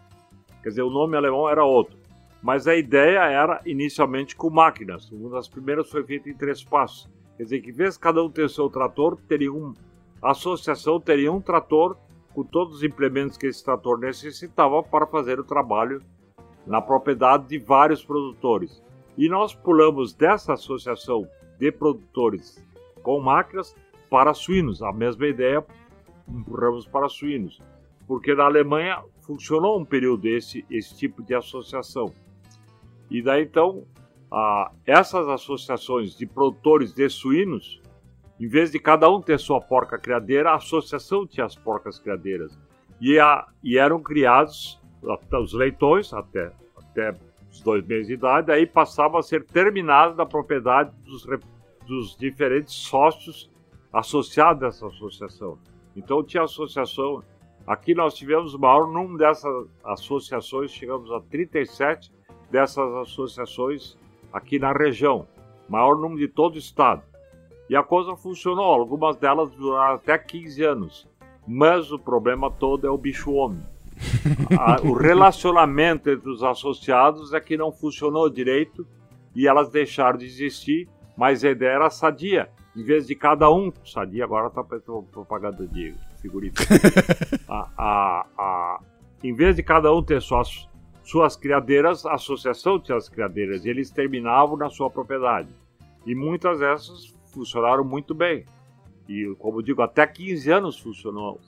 Quer dizer, o nome alemão era outro. Mas a ideia era inicialmente com máquinas. Uma das primeiras foi feita em três passos. Quer dizer que, vez cada um ter o seu trator, teria um, a associação teria um trator com todos os implementos que esse trator necessitava para fazer o trabalho na propriedade de vários produtores. E nós pulamos dessa associação de produtores com máquinas para suínos. A mesma ideia empurramos para suínos. Porque na Alemanha funcionou um período esse, esse tipo de associação. E daí então ah, essas associações de produtores de suínos, em vez de cada um ter sua porca criadeira, a associação tinha as porcas criadeiras. E, a, e eram criados os leitões até, até os dois meses de idade, aí passava a ser terminado da propriedade dos, dos diferentes sócios associados a essa associação. Então tinha associação, Aqui nós tivemos o maior número dessas associações, chegamos a 37 dessas associações aqui na região, maior número de todo o estado. E a coisa funcionou, algumas delas duraram até 15 anos. Mas o problema todo é o bicho homem. o relacionamento entre os associados é que não funcionou direito e elas deixaram de existir, mas a ideia era sadia. Em vez de cada um, sadia agora está propaganda de figurino. a, a, a, em vez de cada um ter suas, suas criadeiras, a associação tinha as criadeiras e eles terminavam na sua propriedade. E muitas dessas funcionaram muito bem. E, como digo, até 15 anos funcionou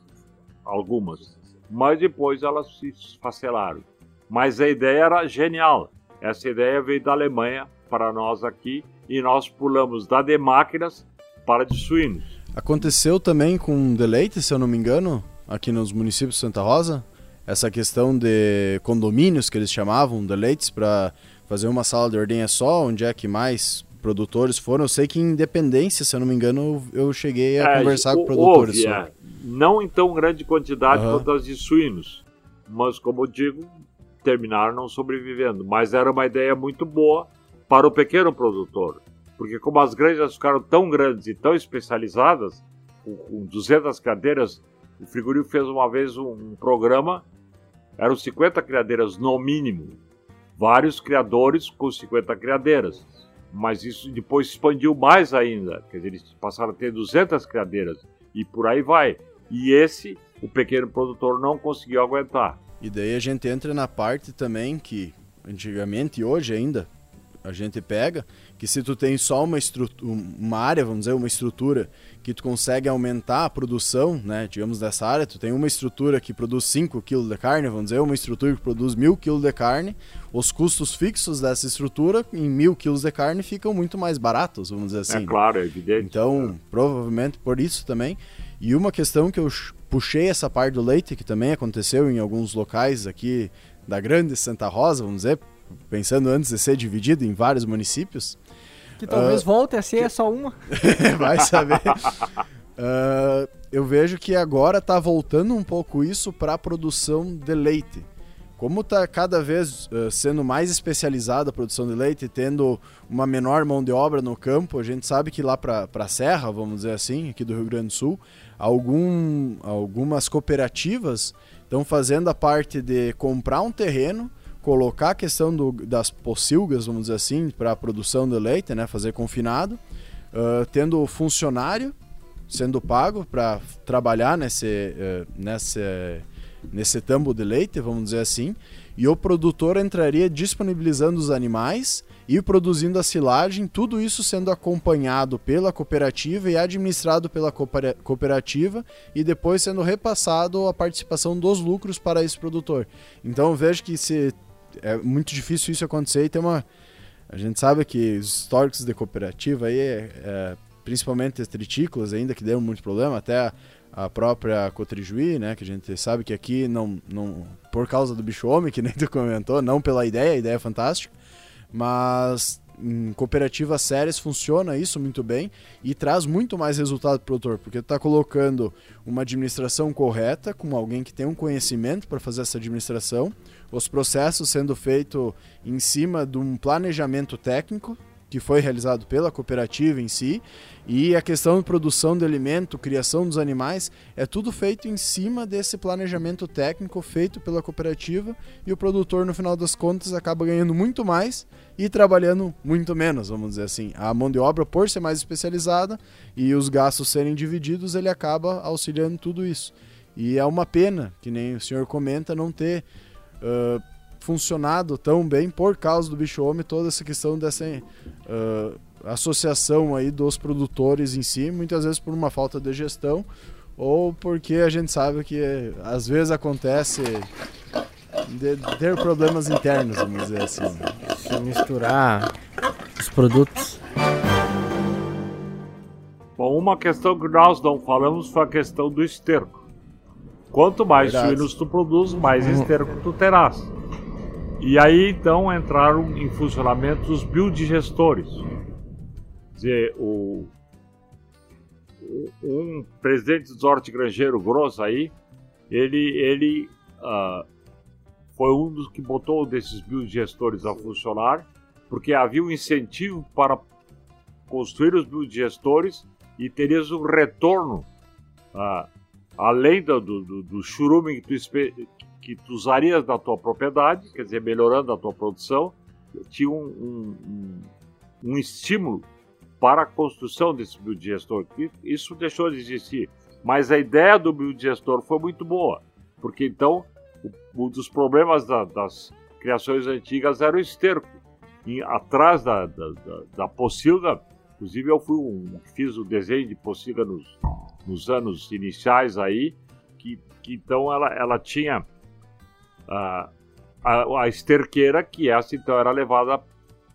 algumas. Mas depois elas se esfacelaram. Mas a ideia era genial. Essa ideia veio da Alemanha para nós aqui e nós pulamos da de máquinas para de suínos. Aconteceu também com Deleite, se eu não me engano, aqui nos municípios de Santa Rosa, essa questão de condomínios que eles chamavam, deleites, para fazer uma sala de ordenha só, onde é que mais produtores foram. Eu sei que em Independência, se eu não me engano, eu cheguei a é, conversar com produtores. Houve, é. Não em tão grande quantidade uhum. quanto as de suínos, mas como eu digo, terminaram não sobrevivendo. Mas era uma ideia muito boa para o pequeno produtor, porque como as granjas ficaram tão grandes e tão especializadas, com 200 cadeiras, o frigorífico fez uma vez um, um programa, eram 50 criadeiras no mínimo, vários criadores com 50 criadeiras mas isso depois expandiu mais ainda, quer dizer, eles passaram a ter 200 criadeiras e por aí vai. E esse, o pequeno produtor não conseguiu aguentar. E daí a gente entra na parte também que antigamente e hoje ainda a gente pega, que se tu tem só uma, uma área, vamos dizer, uma estrutura que tu consegue aumentar a produção, né, digamos dessa área, tu tem uma estrutura que produz 5 kg de carne, vamos dizer, uma estrutura que produz 1000 kg de carne, os custos fixos dessa estrutura em 1000 kg de carne ficam muito mais baratos, vamos dizer assim. É claro, é evidente. Então, provavelmente por isso também. E uma questão que eu puxei essa parte do leite, que também aconteceu em alguns locais aqui da grande Santa Rosa, vamos dizer, pensando antes de ser dividido em vários municípios. Que talvez uh, volte a ser que... só uma. Vai saber. Uh, eu vejo que agora está voltando um pouco isso para a produção de leite. Como está cada vez uh, sendo mais especializada a produção de leite, tendo uma menor mão de obra no campo, a gente sabe que lá para a Serra, vamos dizer assim, aqui do Rio Grande do Sul, algum, algumas cooperativas estão fazendo a parte de comprar um terreno, colocar a questão do, das pocilgas, vamos dizer assim, para a produção do leite, né, fazer confinado, uh, tendo funcionário sendo pago para trabalhar nesse, uh, nesse, nesse tambo de leite, vamos dizer assim, e o produtor entraria disponibilizando os animais e produzindo a silagem, tudo isso sendo acompanhado pela cooperativa e administrado pela cooperativa e depois sendo repassado a participação dos lucros para esse produtor. Então vejo que se é muito difícil isso acontecer e tem uma. A gente sabe que os históricos de cooperativa aí, é, é, principalmente as tritículas ainda, que deram muito problema, até a, a própria Cotrijuí, né, que a gente sabe que aqui não, não por causa do bicho homem, que nem tu comentou, não pela ideia, a ideia é fantástica, mas em cooperativas sérias funciona isso muito bem e traz muito mais resultado para o produtor, porque está colocando uma administração correta, com alguém que tem um conhecimento para fazer essa administração, os processos sendo feitos em cima de um planejamento técnico que foi realizado pela cooperativa em si, e a questão de produção de alimento, criação dos animais, é tudo feito em cima desse planejamento técnico feito pela cooperativa, e o produtor, no final das contas, acaba ganhando muito mais e trabalhando muito menos, vamos dizer assim. A mão de obra, por ser mais especializada e os gastos serem divididos, ele acaba auxiliando tudo isso. E é uma pena, que nem o senhor comenta, não ter uh, funcionado tão bem por causa do bicho homem, toda essa questão dessa uh, associação aí dos produtores em si, muitas vezes por uma falta de gestão ou porque a gente sabe que às vezes acontece de ter problemas internos, vamos dizer assim. Se misturar os produtos. Bom, uma questão que nós não falamos foi a questão do esterco. Quanto mais Verdade. suínos tu produz, mais uhum. esterco tu terás. E aí então entraram em funcionamento os biodigestores. Quer dizer, o, um presidente do hortigranjeiro grosso aí ele, ele uh, foi um dos que botou desses biodigestores a funcionar, porque havia um incentivo para construir os biodigestores e terias um retorno, uh, além do, do, do churume que tu, que tu usarias na tua propriedade, quer dizer, melhorando a tua produção, tinha um, um, um, um estímulo para a construção desse biodigestor. Isso deixou de existir. Mas a ideia do biodigestor foi muito boa, porque então um dos problemas da, das criações antigas era o esterco. E atrás da, da, da, da pocilga, inclusive eu fui um, fiz o desenho de pocilga nos, nos anos iniciais aí, que, que então ela, ela tinha a, a, a esterqueira, que essa então era levada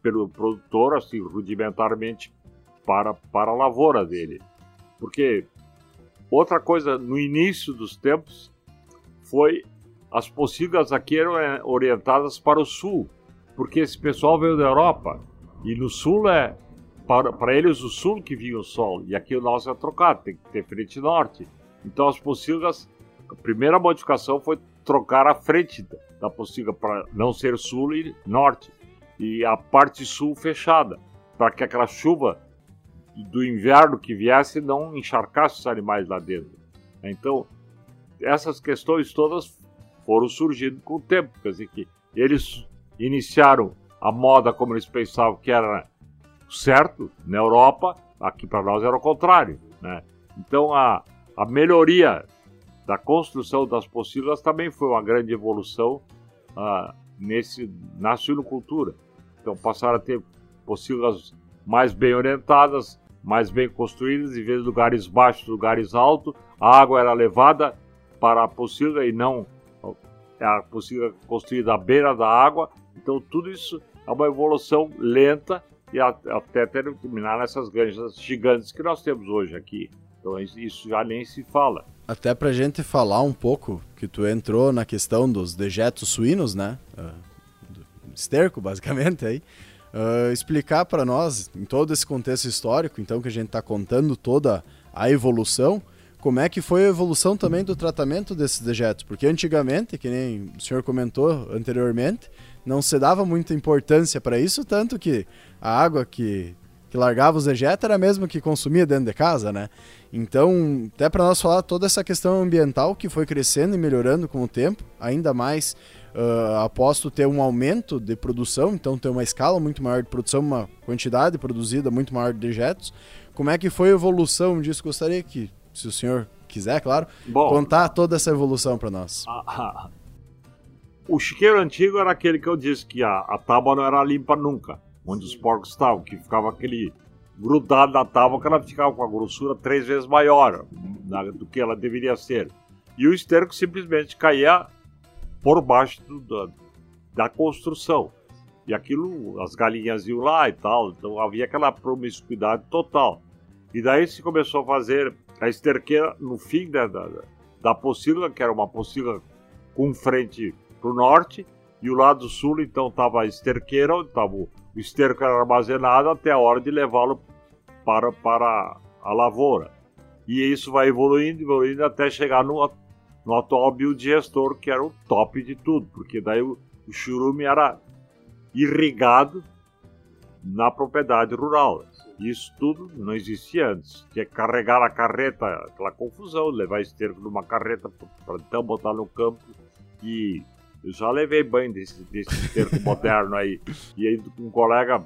pelo produtor, assim, rudimentarmente para, para a lavoura dele. Porque outra coisa, no início dos tempos, foi as pocilgas aqui eram é, orientadas para o sul, porque esse pessoal veio da Europa e no sul é para, para eles o sul que vinha o sol e aqui o nosso é trocado, tem que ter frente norte. Então as pocilgas, a primeira modificação foi trocar a frente da pocilga para não ser sul e norte e a parte sul fechada, para que aquela chuva do inverno que viesse não encharcasse os animais lá dentro. Então, essas questões todas foram surgindo com o tempo, quer dizer que eles iniciaram a moda como eles pensavam que era certo na Europa, aqui para nós era o contrário, né? Então a, a melhoria da construção das pocilgas também foi uma grande evolução uh, nesse, na suinocultura. Então passaram a ter pocilgas mais bem orientadas, mais bem construídas, em vez de lugares baixos, lugares altos, a água era levada para a pocilga e não a pocilga construída à beira da água. Então tudo isso é uma evolução lenta e até terminar nessas granjas gigantes que nós temos hoje aqui. Então isso já nem se fala. Até pra gente falar um pouco, que tu entrou na questão dos dejetos suínos, né? Uh, esterco, basicamente, aí uh, explicar para nós, em todo esse contexto histórico, então que a gente está contando toda a evolução, como é que foi a evolução também do tratamento desses dejetos? Porque antigamente, que nem o senhor comentou anteriormente, não se dava muita importância para isso, tanto que a água que, que largava os dejetos era a mesma que consumia dentro de casa, né? Então, até para nós falar toda essa questão ambiental que foi crescendo e melhorando com o tempo, ainda mais uh, aposto ter um aumento de produção, então ter uma escala muito maior de produção, uma quantidade produzida muito maior de dejetos. Como é que foi a evolução disso? Gostaria que, se o senhor quiser, claro, Bom, contar toda essa evolução para nós. A, a, o chiqueiro antigo era aquele que eu disse que a, a tábua não era limpa nunca, onde os porcos estavam, que ficava aquele grudado na tábua que ela ficava com a grossura três vezes maior do que ela deveria ser. E o esterco simplesmente caía por baixo do, da, da construção. E aquilo, as galinhas iam lá e tal, então havia aquela promiscuidade total. E daí se começou a fazer a esterqueira no fim da, da, da pocilga, que era uma pocilga com frente para o norte, e o lado sul então estava a esterqueira, onde estava o esterco armazenado até a hora de levá-lo para, para a lavoura. E isso vai evoluindo, evoluindo até chegar no, no atual biodigestor, que era o top de tudo, porque daí o, o churume era irrigado na propriedade rural. Isso tudo não existia antes. Tinha que carregar a carreta, aquela confusão, levar esterco numa carreta para então botar no campo. E eu já levei banho desse, desse esterco moderno aí. E aí um colega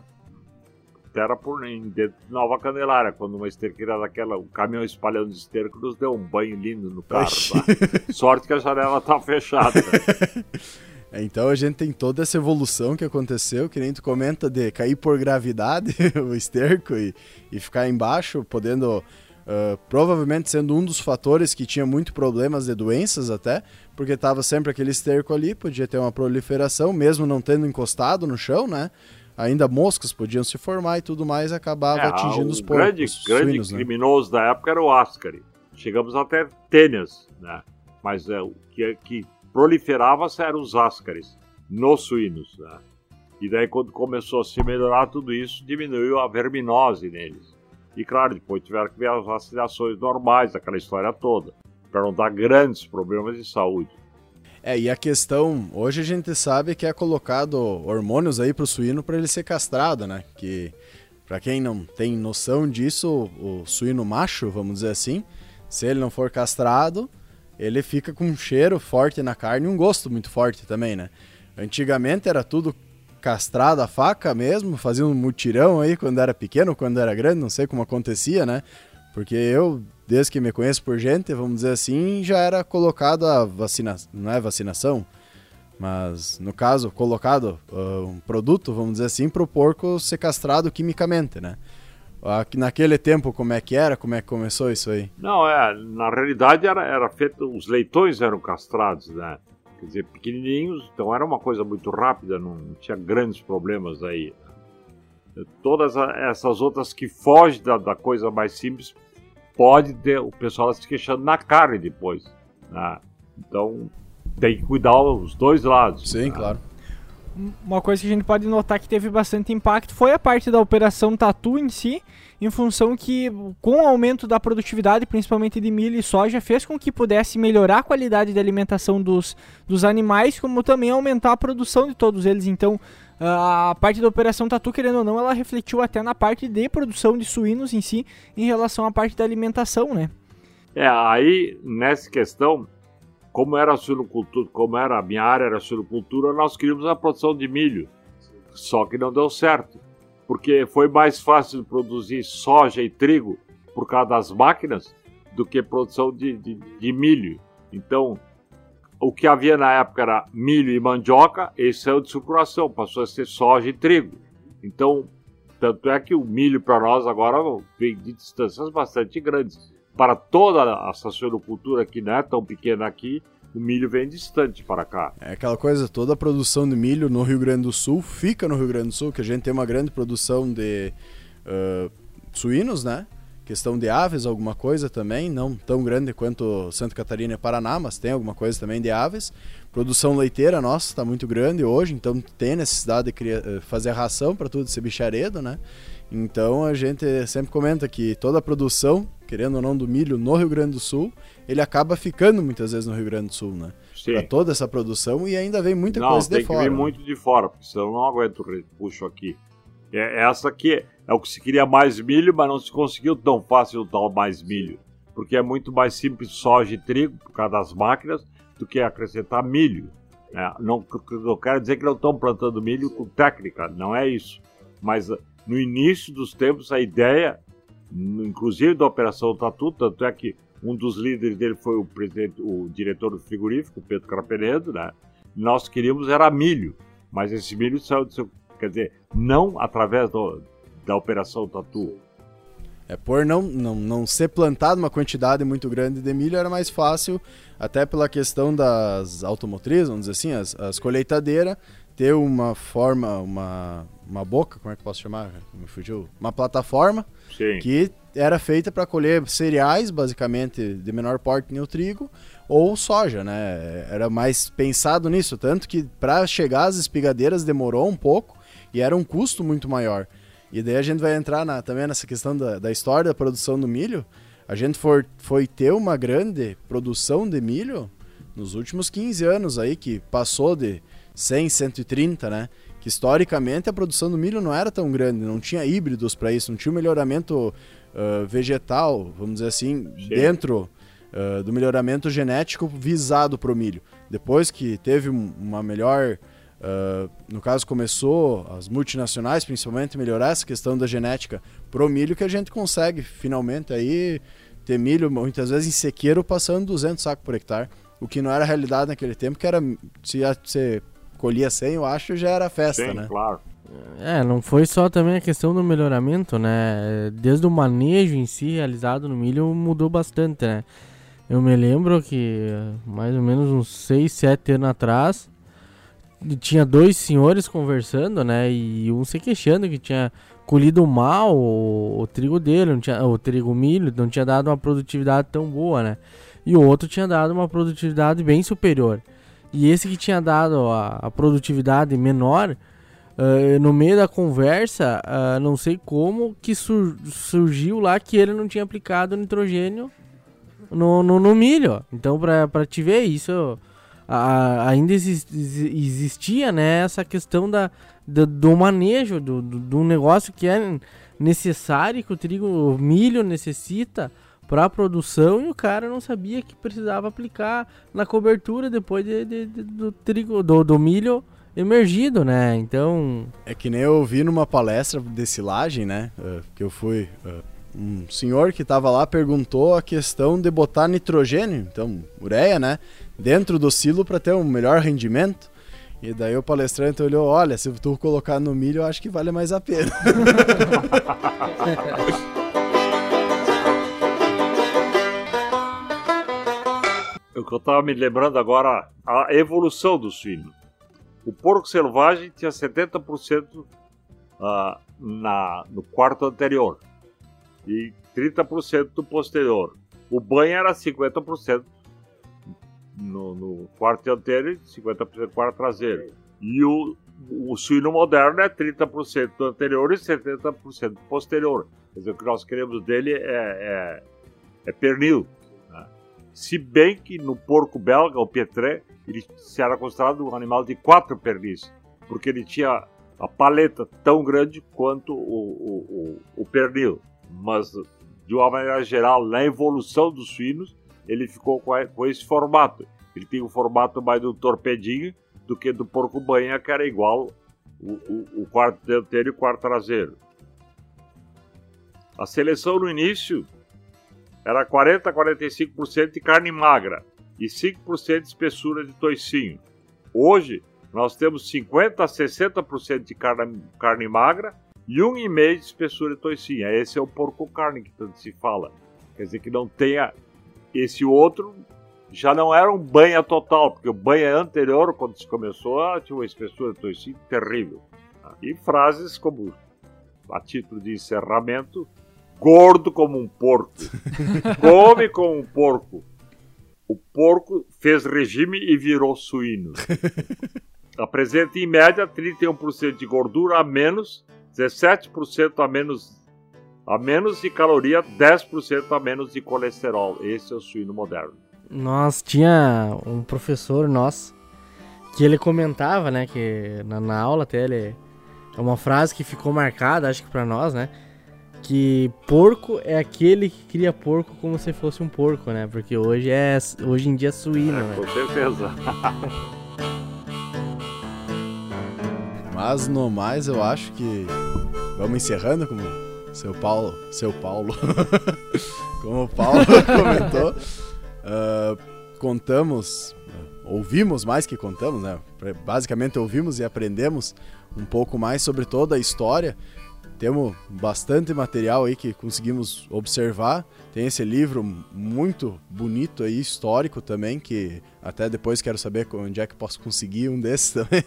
terra por dentro de Nova Candelária, quando uma esterqueira daquela, um caminhão espalhando esterco, nos deu um banho lindo no carro. Tá? Sorte que a janela tá fechada. Então a gente tem toda essa evolução que aconteceu, que nem tu comenta de cair por gravidade o esterco e, e ficar embaixo, podendo uh, provavelmente sendo um dos fatores que tinha muito problemas de doenças até, porque tava sempre aquele esterco ali, podia ter uma proliferação, mesmo não tendo encostado no chão, né? ainda moscas podiam se formar e tudo mais, acabava é, atingindo os porcos. grande, grande suínos, né? criminoso da época era o Ascari. Chegamos até tênis, né? Mas é, o que, que proliferava eram os Ascaris nos suínos, né? E daí quando começou a se melhorar tudo isso, diminuiu a verminose neles. E claro, depois tiveram que ver as vacinações normais, aquela história toda. Para não dar grandes problemas de saúde. É, e a questão, hoje a gente sabe que é colocado hormônios aí pro suíno para ele ser castrado, né? Que para quem não tem noção disso, o suíno macho, vamos dizer assim, se ele não for castrado, ele fica com um cheiro forte na carne e um gosto muito forte também, né? Antigamente era tudo castrado a faca mesmo, fazia um mutirão aí quando era pequeno, quando era grande, não sei como acontecia, né? Porque eu, desde que me conheço por gente, vamos dizer assim, já era colocado a vacinação, não é vacinação, mas no caso, colocado uh, um produto, vamos dizer assim, para o porco ser castrado quimicamente, né? Aqui, naquele tempo, como é que era? Como é que começou isso aí? Não, é, na realidade era, era feito, os leitões eram castrados, né? Quer dizer, pequenininhos, então era uma coisa muito rápida, não tinha grandes problemas aí. Todas essas outras que fogem da, da coisa mais simples, pode ter o pessoal se queixando na carne depois. Né? Então tem que cuidar os dois lados. Sim, né? claro. Uma coisa que a gente pode notar que teve bastante impacto foi a parte da operação Tatu em si, em função que, com o aumento da produtividade, principalmente de milho e soja, fez com que pudesse melhorar a qualidade de alimentação dos, dos animais, como também aumentar a produção de todos eles. Então, a parte da operação Tatu, querendo ou não, ela refletiu até na parte de produção de suínos em si, em relação à parte da alimentação, né? É, aí nessa questão, como era a suinocultura, como era a minha área era suinocultura, nós queríamos a produção de milho. Só que não deu certo, porque foi mais fácil produzir soja e trigo por causa das máquinas do que produção de, de, de milho. Então, o que havia na época era milho e mandioca, esse saiu de circulação, passou a ser soja e trigo. Então, tanto é que o milho para nós agora vem de distâncias bastante grandes. Para toda a sacionicultura que não é tão pequena aqui, o milho vem distante para cá. É aquela coisa, toda a produção de milho no Rio Grande do Sul fica no Rio Grande do Sul, que a gente tem uma grande produção de uh, suínos, né? Questão de aves, alguma coisa também, não tão grande quanto Santa Catarina e Paraná, mas tem alguma coisa também de aves. Produção leiteira nossa está muito grande hoje, então tem necessidade de criar, eh, fazer ração para tudo esse bicharedo, né? Então a gente sempre comenta que toda a produção, querendo ou não, do milho no Rio Grande do Sul, ele acaba ficando muitas vezes no Rio Grande do Sul, né? Para toda essa produção e ainda vem muita não, coisa de fora. Não, tem que vir muito de fora, porque senão eu não aguento o puxo aqui. É, essa aqui é o que se queria mais milho, mas não se conseguiu tão fácil tal mais milho. Porque é muito mais simples soja e trigo, por causa das máquinas, do que acrescentar milho. É, não, eu quero dizer que não estão plantando milho com técnica, não é isso. Mas no início dos tempos, a ideia, inclusive da Operação Tatu, tanto é que um dos líderes dele foi o presidente, o diretor do frigorífico, Pedro Carapenedo, né? Nós queríamos era milho, mas esse milho saiu do seu Quer dizer, não através do, da Operação Tatu. É, por não, não, não ser plantado uma quantidade muito grande de milho era mais fácil, até pela questão das automotrizes, vamos dizer assim, as, as colheitadeiras, ter uma forma, uma, uma boca, como é que posso chamar? Me fugiu. Uma plataforma Sim. que era feita para colher cereais, basicamente de menor porte nem o trigo, ou soja, né? Era mais pensado nisso, tanto que para chegar às espigadeiras demorou um pouco e era um custo muito maior. E daí a gente vai entrar na, também nessa questão da, da história da produção do milho. A gente for, foi ter uma grande produção de milho nos últimos 15 anos aí, que passou de 100, 130, né? Que historicamente a produção do milho não era tão grande, não tinha híbridos para isso, não tinha um melhoramento uh, vegetal, vamos dizer assim, Sim. dentro uh, do melhoramento genético visado para o milho. Depois que teve uma melhor Uh, no caso, começou as multinacionais, principalmente, melhorar essa questão da genética pro milho, que a gente consegue finalmente aí ter milho, muitas vezes em sequeiro, passando 200 sacos por hectare, o que não era realidade naquele tempo, que era, se você colhia 100, eu acho, já era festa, Sim, né? claro. É, não foi só também a questão do melhoramento, né? Desde o manejo em si realizado no milho mudou bastante, né? Eu me lembro que mais ou menos uns 6, 7 anos atrás, tinha dois senhores conversando, né? E um se queixando que tinha colhido mal o, o, trigo dele, não tinha, o trigo milho, não tinha dado uma produtividade tão boa, né? E o outro tinha dado uma produtividade bem superior. E esse que tinha dado a, a produtividade menor, uh, no meio da conversa, uh, não sei como, que sur surgiu lá que ele não tinha aplicado nitrogênio no, no, no milho. Então, pra, pra te ver isso, a, ainda existia né, essa questão da, do, do manejo do, do, do, negócio que é necessário, que o trigo, o milho necessita para a produção e o cara não sabia que precisava aplicar na cobertura depois de, de, de, do trigo, do, do milho emergido, né? Então. É que nem eu vi numa palestra de silagem, né? Uh, que eu fui. Uh, um senhor que estava lá perguntou a questão de botar nitrogênio, então ureia, né? Dentro do silo para ter um melhor rendimento. E daí o palestrante olhou: olha, se tu colocar no milho, eu acho que vale mais a pena. o que eu estava me lembrando agora, a evolução do suíno. O porco selvagem tinha 70% uh, ah, na, no quarto anterior e 30% no posterior. O banho era 50% no, no quarto dianteiro e 50% no quarto traseiro. E o, o suíno moderno é 30% do anterior e 70% do posterior. Quer dizer, o que nós queremos dele é, é, é pernil. Né? Se bem que no porco belga, o Pietré, ele era considerado um animal de quatro pernis, porque ele tinha a paleta tão grande quanto o, o, o, o pernil. Mas, de uma maneira geral, na evolução dos suínos, ele ficou com, com esse formato. Ele tem o formato mais do torpedinho do que do porco-banha, que era igual o, o, o quarto dianteiro e o quarto traseiro. A seleção no início era 40 a 45% de carne magra e 5% de espessura de toicinho. Hoje, nós temos 50 a 60% de carne, carne magra e 1,5% de espessura de toicinho. Esse é o porco carne que tanto se fala. Quer dizer que não tenha esse outro já não era um banha total, porque o banha anterior, quando se começou, ah, tinha uma espessura de toicinho terrível. E frases como, a título de encerramento, gordo como um porco, come como um porco. O porco fez regime e virou suíno. Apresenta em média 31% de gordura a menos, 17% a menos a menos de caloria, 10% a menos de colesterol. Esse é o suíno moderno. Nós tinha um professor nosso que ele comentava, né, que na, na aula até ele é uma frase que ficou marcada, acho que para nós, né, que porco é aquele que cria porco como se fosse um porco, né? Porque hoje é hoje em dia é suíno, é, né? Com certeza. Mas no mais eu acho que vamos encerrando como seu Paulo, seu Paulo, como o Paulo comentou, uh, contamos, ouvimos mais que contamos, né? Basicamente ouvimos e aprendemos um pouco mais sobre toda a história. Temos bastante material aí que conseguimos observar. Tem esse livro muito bonito aí, histórico também, que até depois quero saber onde é que posso conseguir um desses também.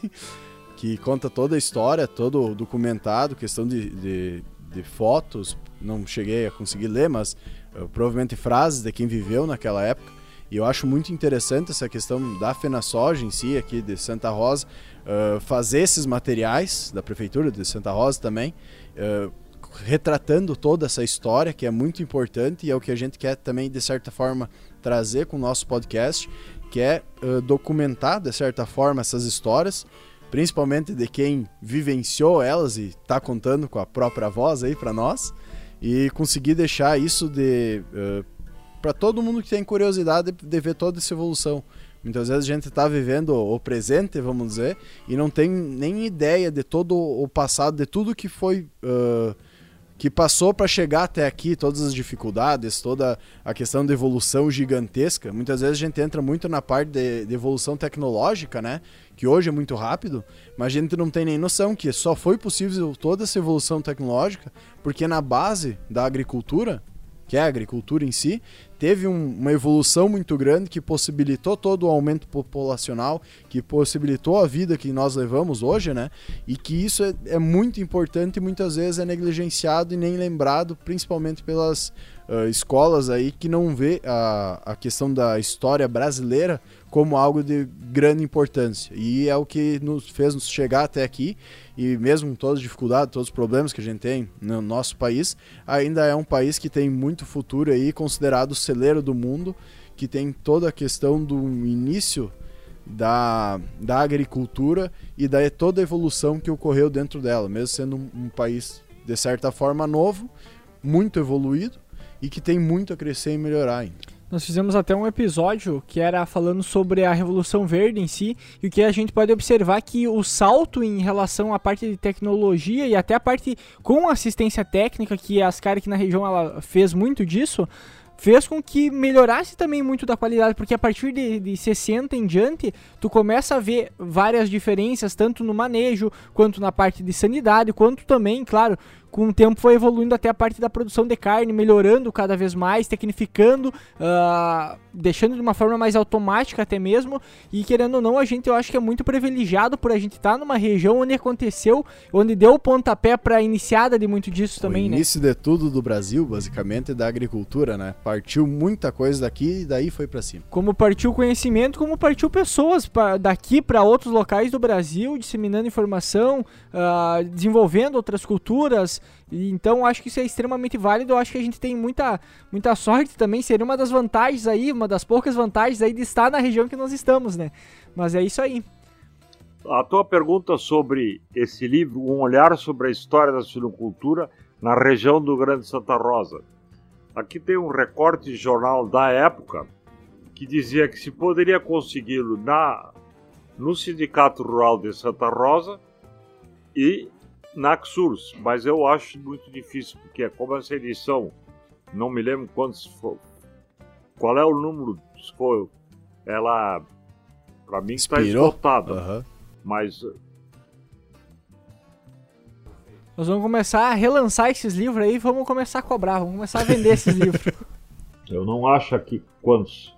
que conta toda a história, todo documentado, questão de, de, de fotos, não cheguei a conseguir ler, mas uh, provavelmente frases de quem viveu naquela época. E eu acho muito interessante essa questão da FenaSoja em si, aqui de Santa Rosa, uh, fazer esses materiais da Prefeitura de Santa Rosa também, uh, retratando toda essa história, que é muito importante e é o que a gente quer também, de certa forma, trazer com o nosso podcast, que é documentar, de certa forma, essas histórias, principalmente de quem vivenciou elas e está contando com a própria voz aí para nós e conseguir deixar isso de uh, para todo mundo que tem curiosidade de ver toda essa evolução. Muitas vezes a gente está vivendo o presente, vamos dizer, e não tem nem ideia de todo o passado, de tudo que foi uh, que passou para chegar até aqui, todas as dificuldades, toda a questão de evolução gigantesca. Muitas vezes a gente entra muito na parte de, de, evolução tecnológica, né? Que hoje é muito rápido, mas a gente não tem nem noção que só foi possível toda essa evolução tecnológica porque na base da agricultura que é a agricultura em si, teve um, uma evolução muito grande que possibilitou todo o aumento populacional, que possibilitou a vida que nós levamos hoje, né? E que isso é, é muito importante e muitas vezes é negligenciado e nem lembrado, principalmente pelas uh, escolas aí que não vê a, a questão da história brasileira como algo de grande importância. E é o que nos fez nos chegar até aqui. E mesmo todas as dificuldades, todos os problemas que a gente tem no nosso país, ainda é um país que tem muito futuro aí, considerado o celeiro do mundo, que tem toda a questão do início da, da agricultura e da toda a evolução que ocorreu dentro dela, mesmo sendo um, um país de certa forma novo, muito evoluído e que tem muito a crescer e melhorar ainda. Nós fizemos até um episódio que era falando sobre a Revolução Verde em si, e o que a gente pode observar que o salto em relação à parte de tecnologia e até a parte com assistência técnica, que a Ascar aqui na região ela fez muito disso, fez com que melhorasse também muito da qualidade, porque a partir de, de 60 em diante, tu começa a ver várias diferenças, tanto no manejo, quanto na parte de sanidade, quanto também, claro, com o tempo foi evoluindo até a parte da produção de carne, melhorando cada vez mais, tecnificando, uh, deixando de uma forma mais automática até mesmo. E querendo ou não, a gente eu acho que é muito privilegiado por a gente estar tá numa região onde aconteceu, onde deu o pontapé para a iniciada de muito disso também, o né? início de tudo do Brasil, basicamente, é da agricultura, né? Partiu muita coisa daqui e daí foi para cima. Como partiu conhecimento, como partiu pessoas pra, daqui para outros locais do Brasil, disseminando informação, uh, desenvolvendo outras culturas, e, então acho que isso é extremamente válido. Eu acho que a gente tem muita, muita sorte também. Seria uma das vantagens aí, uma das poucas vantagens aí de estar na região que nós estamos, né? Mas é isso aí. A tua pergunta sobre esse livro, Um Olhar sobre a História da Suinocultura na região do Grande Santa Rosa. Aqui tem um recorte de jornal da época que dizia que se poderia consegui-lo na no Sindicato Rural de Santa Rosa e Naxurs, mas eu acho muito difícil, porque como essa edição, não me lembro quantos foi, qual é o número, foi, ela, para mim está esgotada, uhum. mas... Nós vamos começar a relançar esses livros aí, vamos começar a cobrar, vamos começar a vender esses livros. Eu não acho aqui quantos,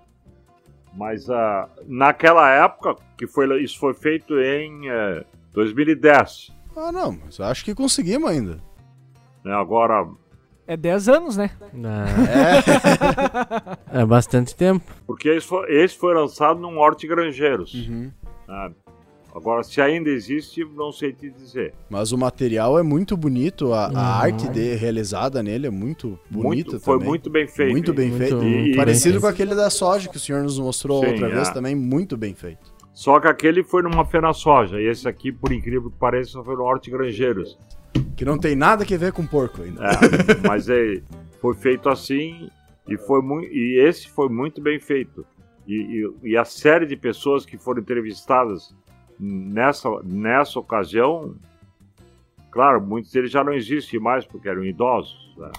mas uh, naquela época, que foi, isso foi feito em uh, eh, 2010, ah, não, mas acho que conseguimos ainda. É, agora. É 10 anos, né? É. é bastante tempo. Porque esse foi, esse foi lançado num Hortigranjeiros. Uhum. É. Agora, se ainda existe, não sei te dizer. Mas o material é muito bonito, a, a arte de, realizada nele é muito bonita muito, Foi muito bem feito. Muito bem muito feito. E, Parecido com aquele da soja que o senhor nos mostrou Sim, outra vez, é. também muito bem feito. Só que aquele foi numa feira soja, e esse aqui, por incrível que pareça, foi no Horti Granjeiros. Que não tem nada a ver com porco ainda. É, mas é, foi feito assim e, foi muito, e esse foi muito bem feito. E, e, e, a série de pessoas que foram entrevistadas nessa, nessa ocasião, claro, muitos deles já não existem mais porque eram idosos, né?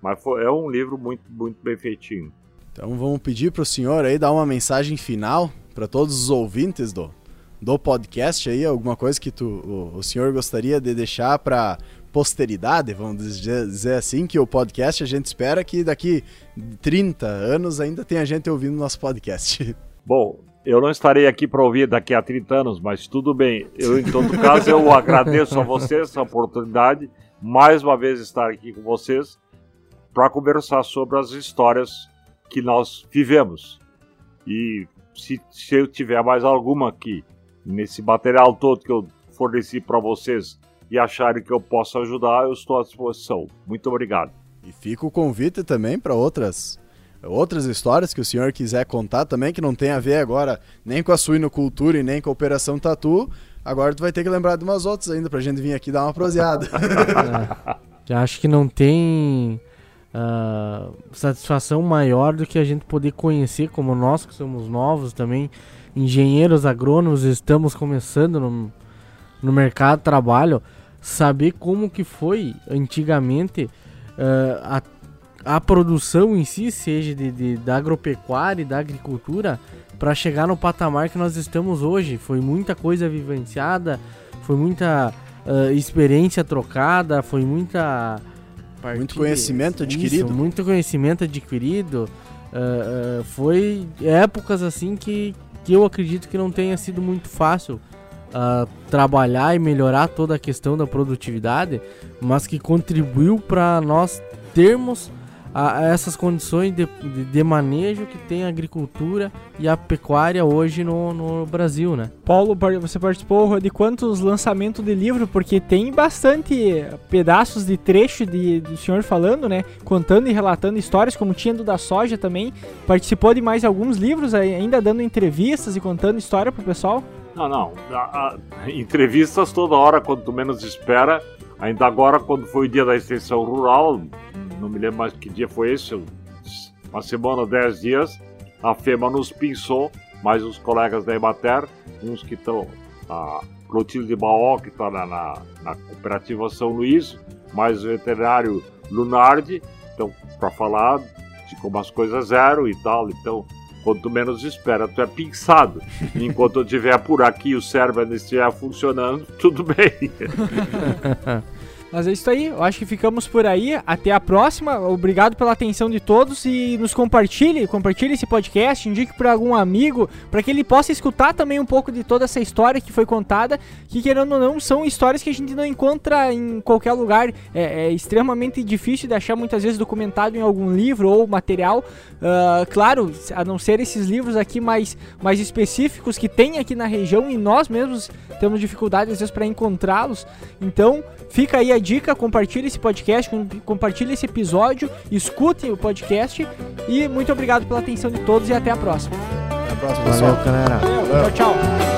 mas foi, é um livro muito, muito bem feitinho. Então vamos pedir para o senhor aí dar uma mensagem final para todos os ouvintes do, do podcast aí, alguma coisa que tu, o, o senhor gostaria de deixar para posteridade, vamos dizer assim, que o podcast a gente espera que daqui 30 anos ainda tenha gente ouvindo nosso podcast. Bom, eu não estarei aqui para ouvir daqui a 30 anos, mas tudo bem. Eu, em todo caso, eu agradeço a vocês essa oportunidade, mais uma vez estar aqui com vocês, para conversar sobre as histórias que nós vivemos. E se, se eu tiver mais alguma aqui nesse material todo que eu forneci para vocês e acharem que eu posso ajudar, eu estou à disposição. Muito obrigado. E fica o convite também para outras outras histórias que o senhor quiser contar também, que não tem a ver agora nem com a suinocultura e nem com a Operação Tatu. Agora tu vai ter que lembrar de umas outras ainda pra gente vir aqui dar uma proseada. é, acho que não tem uh, satisfação maior do que a gente poder conhecer, como nós que somos novos também, engenheiros agrônomos, estamos começando no, no mercado de trabalho, saber como que foi antigamente uh, a, a produção em si, seja de, de da agropecuária e da agricultura, para chegar no patamar que nós estamos hoje. Foi muita coisa vivenciada, foi muita uh, experiência trocada, foi muita partir, muito conhecimento adquirido. Isso, muito conhecimento adquirido. Uh, uh, foi épocas assim que, que eu acredito que não tenha sido muito fácil uh, trabalhar e melhorar toda a questão da produtividade, mas que contribuiu para nós termos a, a essas condições de, de, de manejo que tem a agricultura e a pecuária hoje no, no Brasil, né? Paulo, você participou de quantos lançamentos de livro? Porque tem bastante pedaços de trecho de, do senhor falando, né? Contando e relatando histórias, como tinha do da soja também. Participou de mais alguns livros, ainda dando entrevistas e contando história pro pessoal? Não, não. A- a- entrevistas toda hora, quando tu menos espera. Ainda agora, quando foi o dia da extensão rural, não me lembro mais que dia foi esse, uma semana, dez dias, a FEMA nos pinçou, mais os colegas da Emater, uns que estão, a Clotilde Baó, que está na, na, na cooperativa São Luís, mais o veterinário Lunardi, então, para falar de como as coisas eram e tal, então, quando tu menos espera, tu é pinçado. Enquanto eu estiver por aqui e o cérebro ainda estiver funcionando, tudo bem. Mas é isso aí, eu acho que ficamos por aí. Até a próxima. Obrigado pela atenção de todos e nos compartilhe, compartilhe esse podcast, indique para algum amigo, para que ele possa escutar também um pouco de toda essa história que foi contada, que querendo ou não, são histórias que a gente não encontra em qualquer lugar. É, é extremamente difícil de achar muitas vezes documentado em algum livro ou material. Ah, claro, a não ser esses livros aqui mais, mais específicos que tem aqui na região e nós mesmos temos dificuldade às vezes para encontrá-los. Então, fica aí a dica, compartilhe esse podcast, com- compartilhe esse episódio, escutem o podcast e muito obrigado pela atenção de todos e até a próxima. Até a próxima, pessoal. Valeu, galera. Tchau, tchau.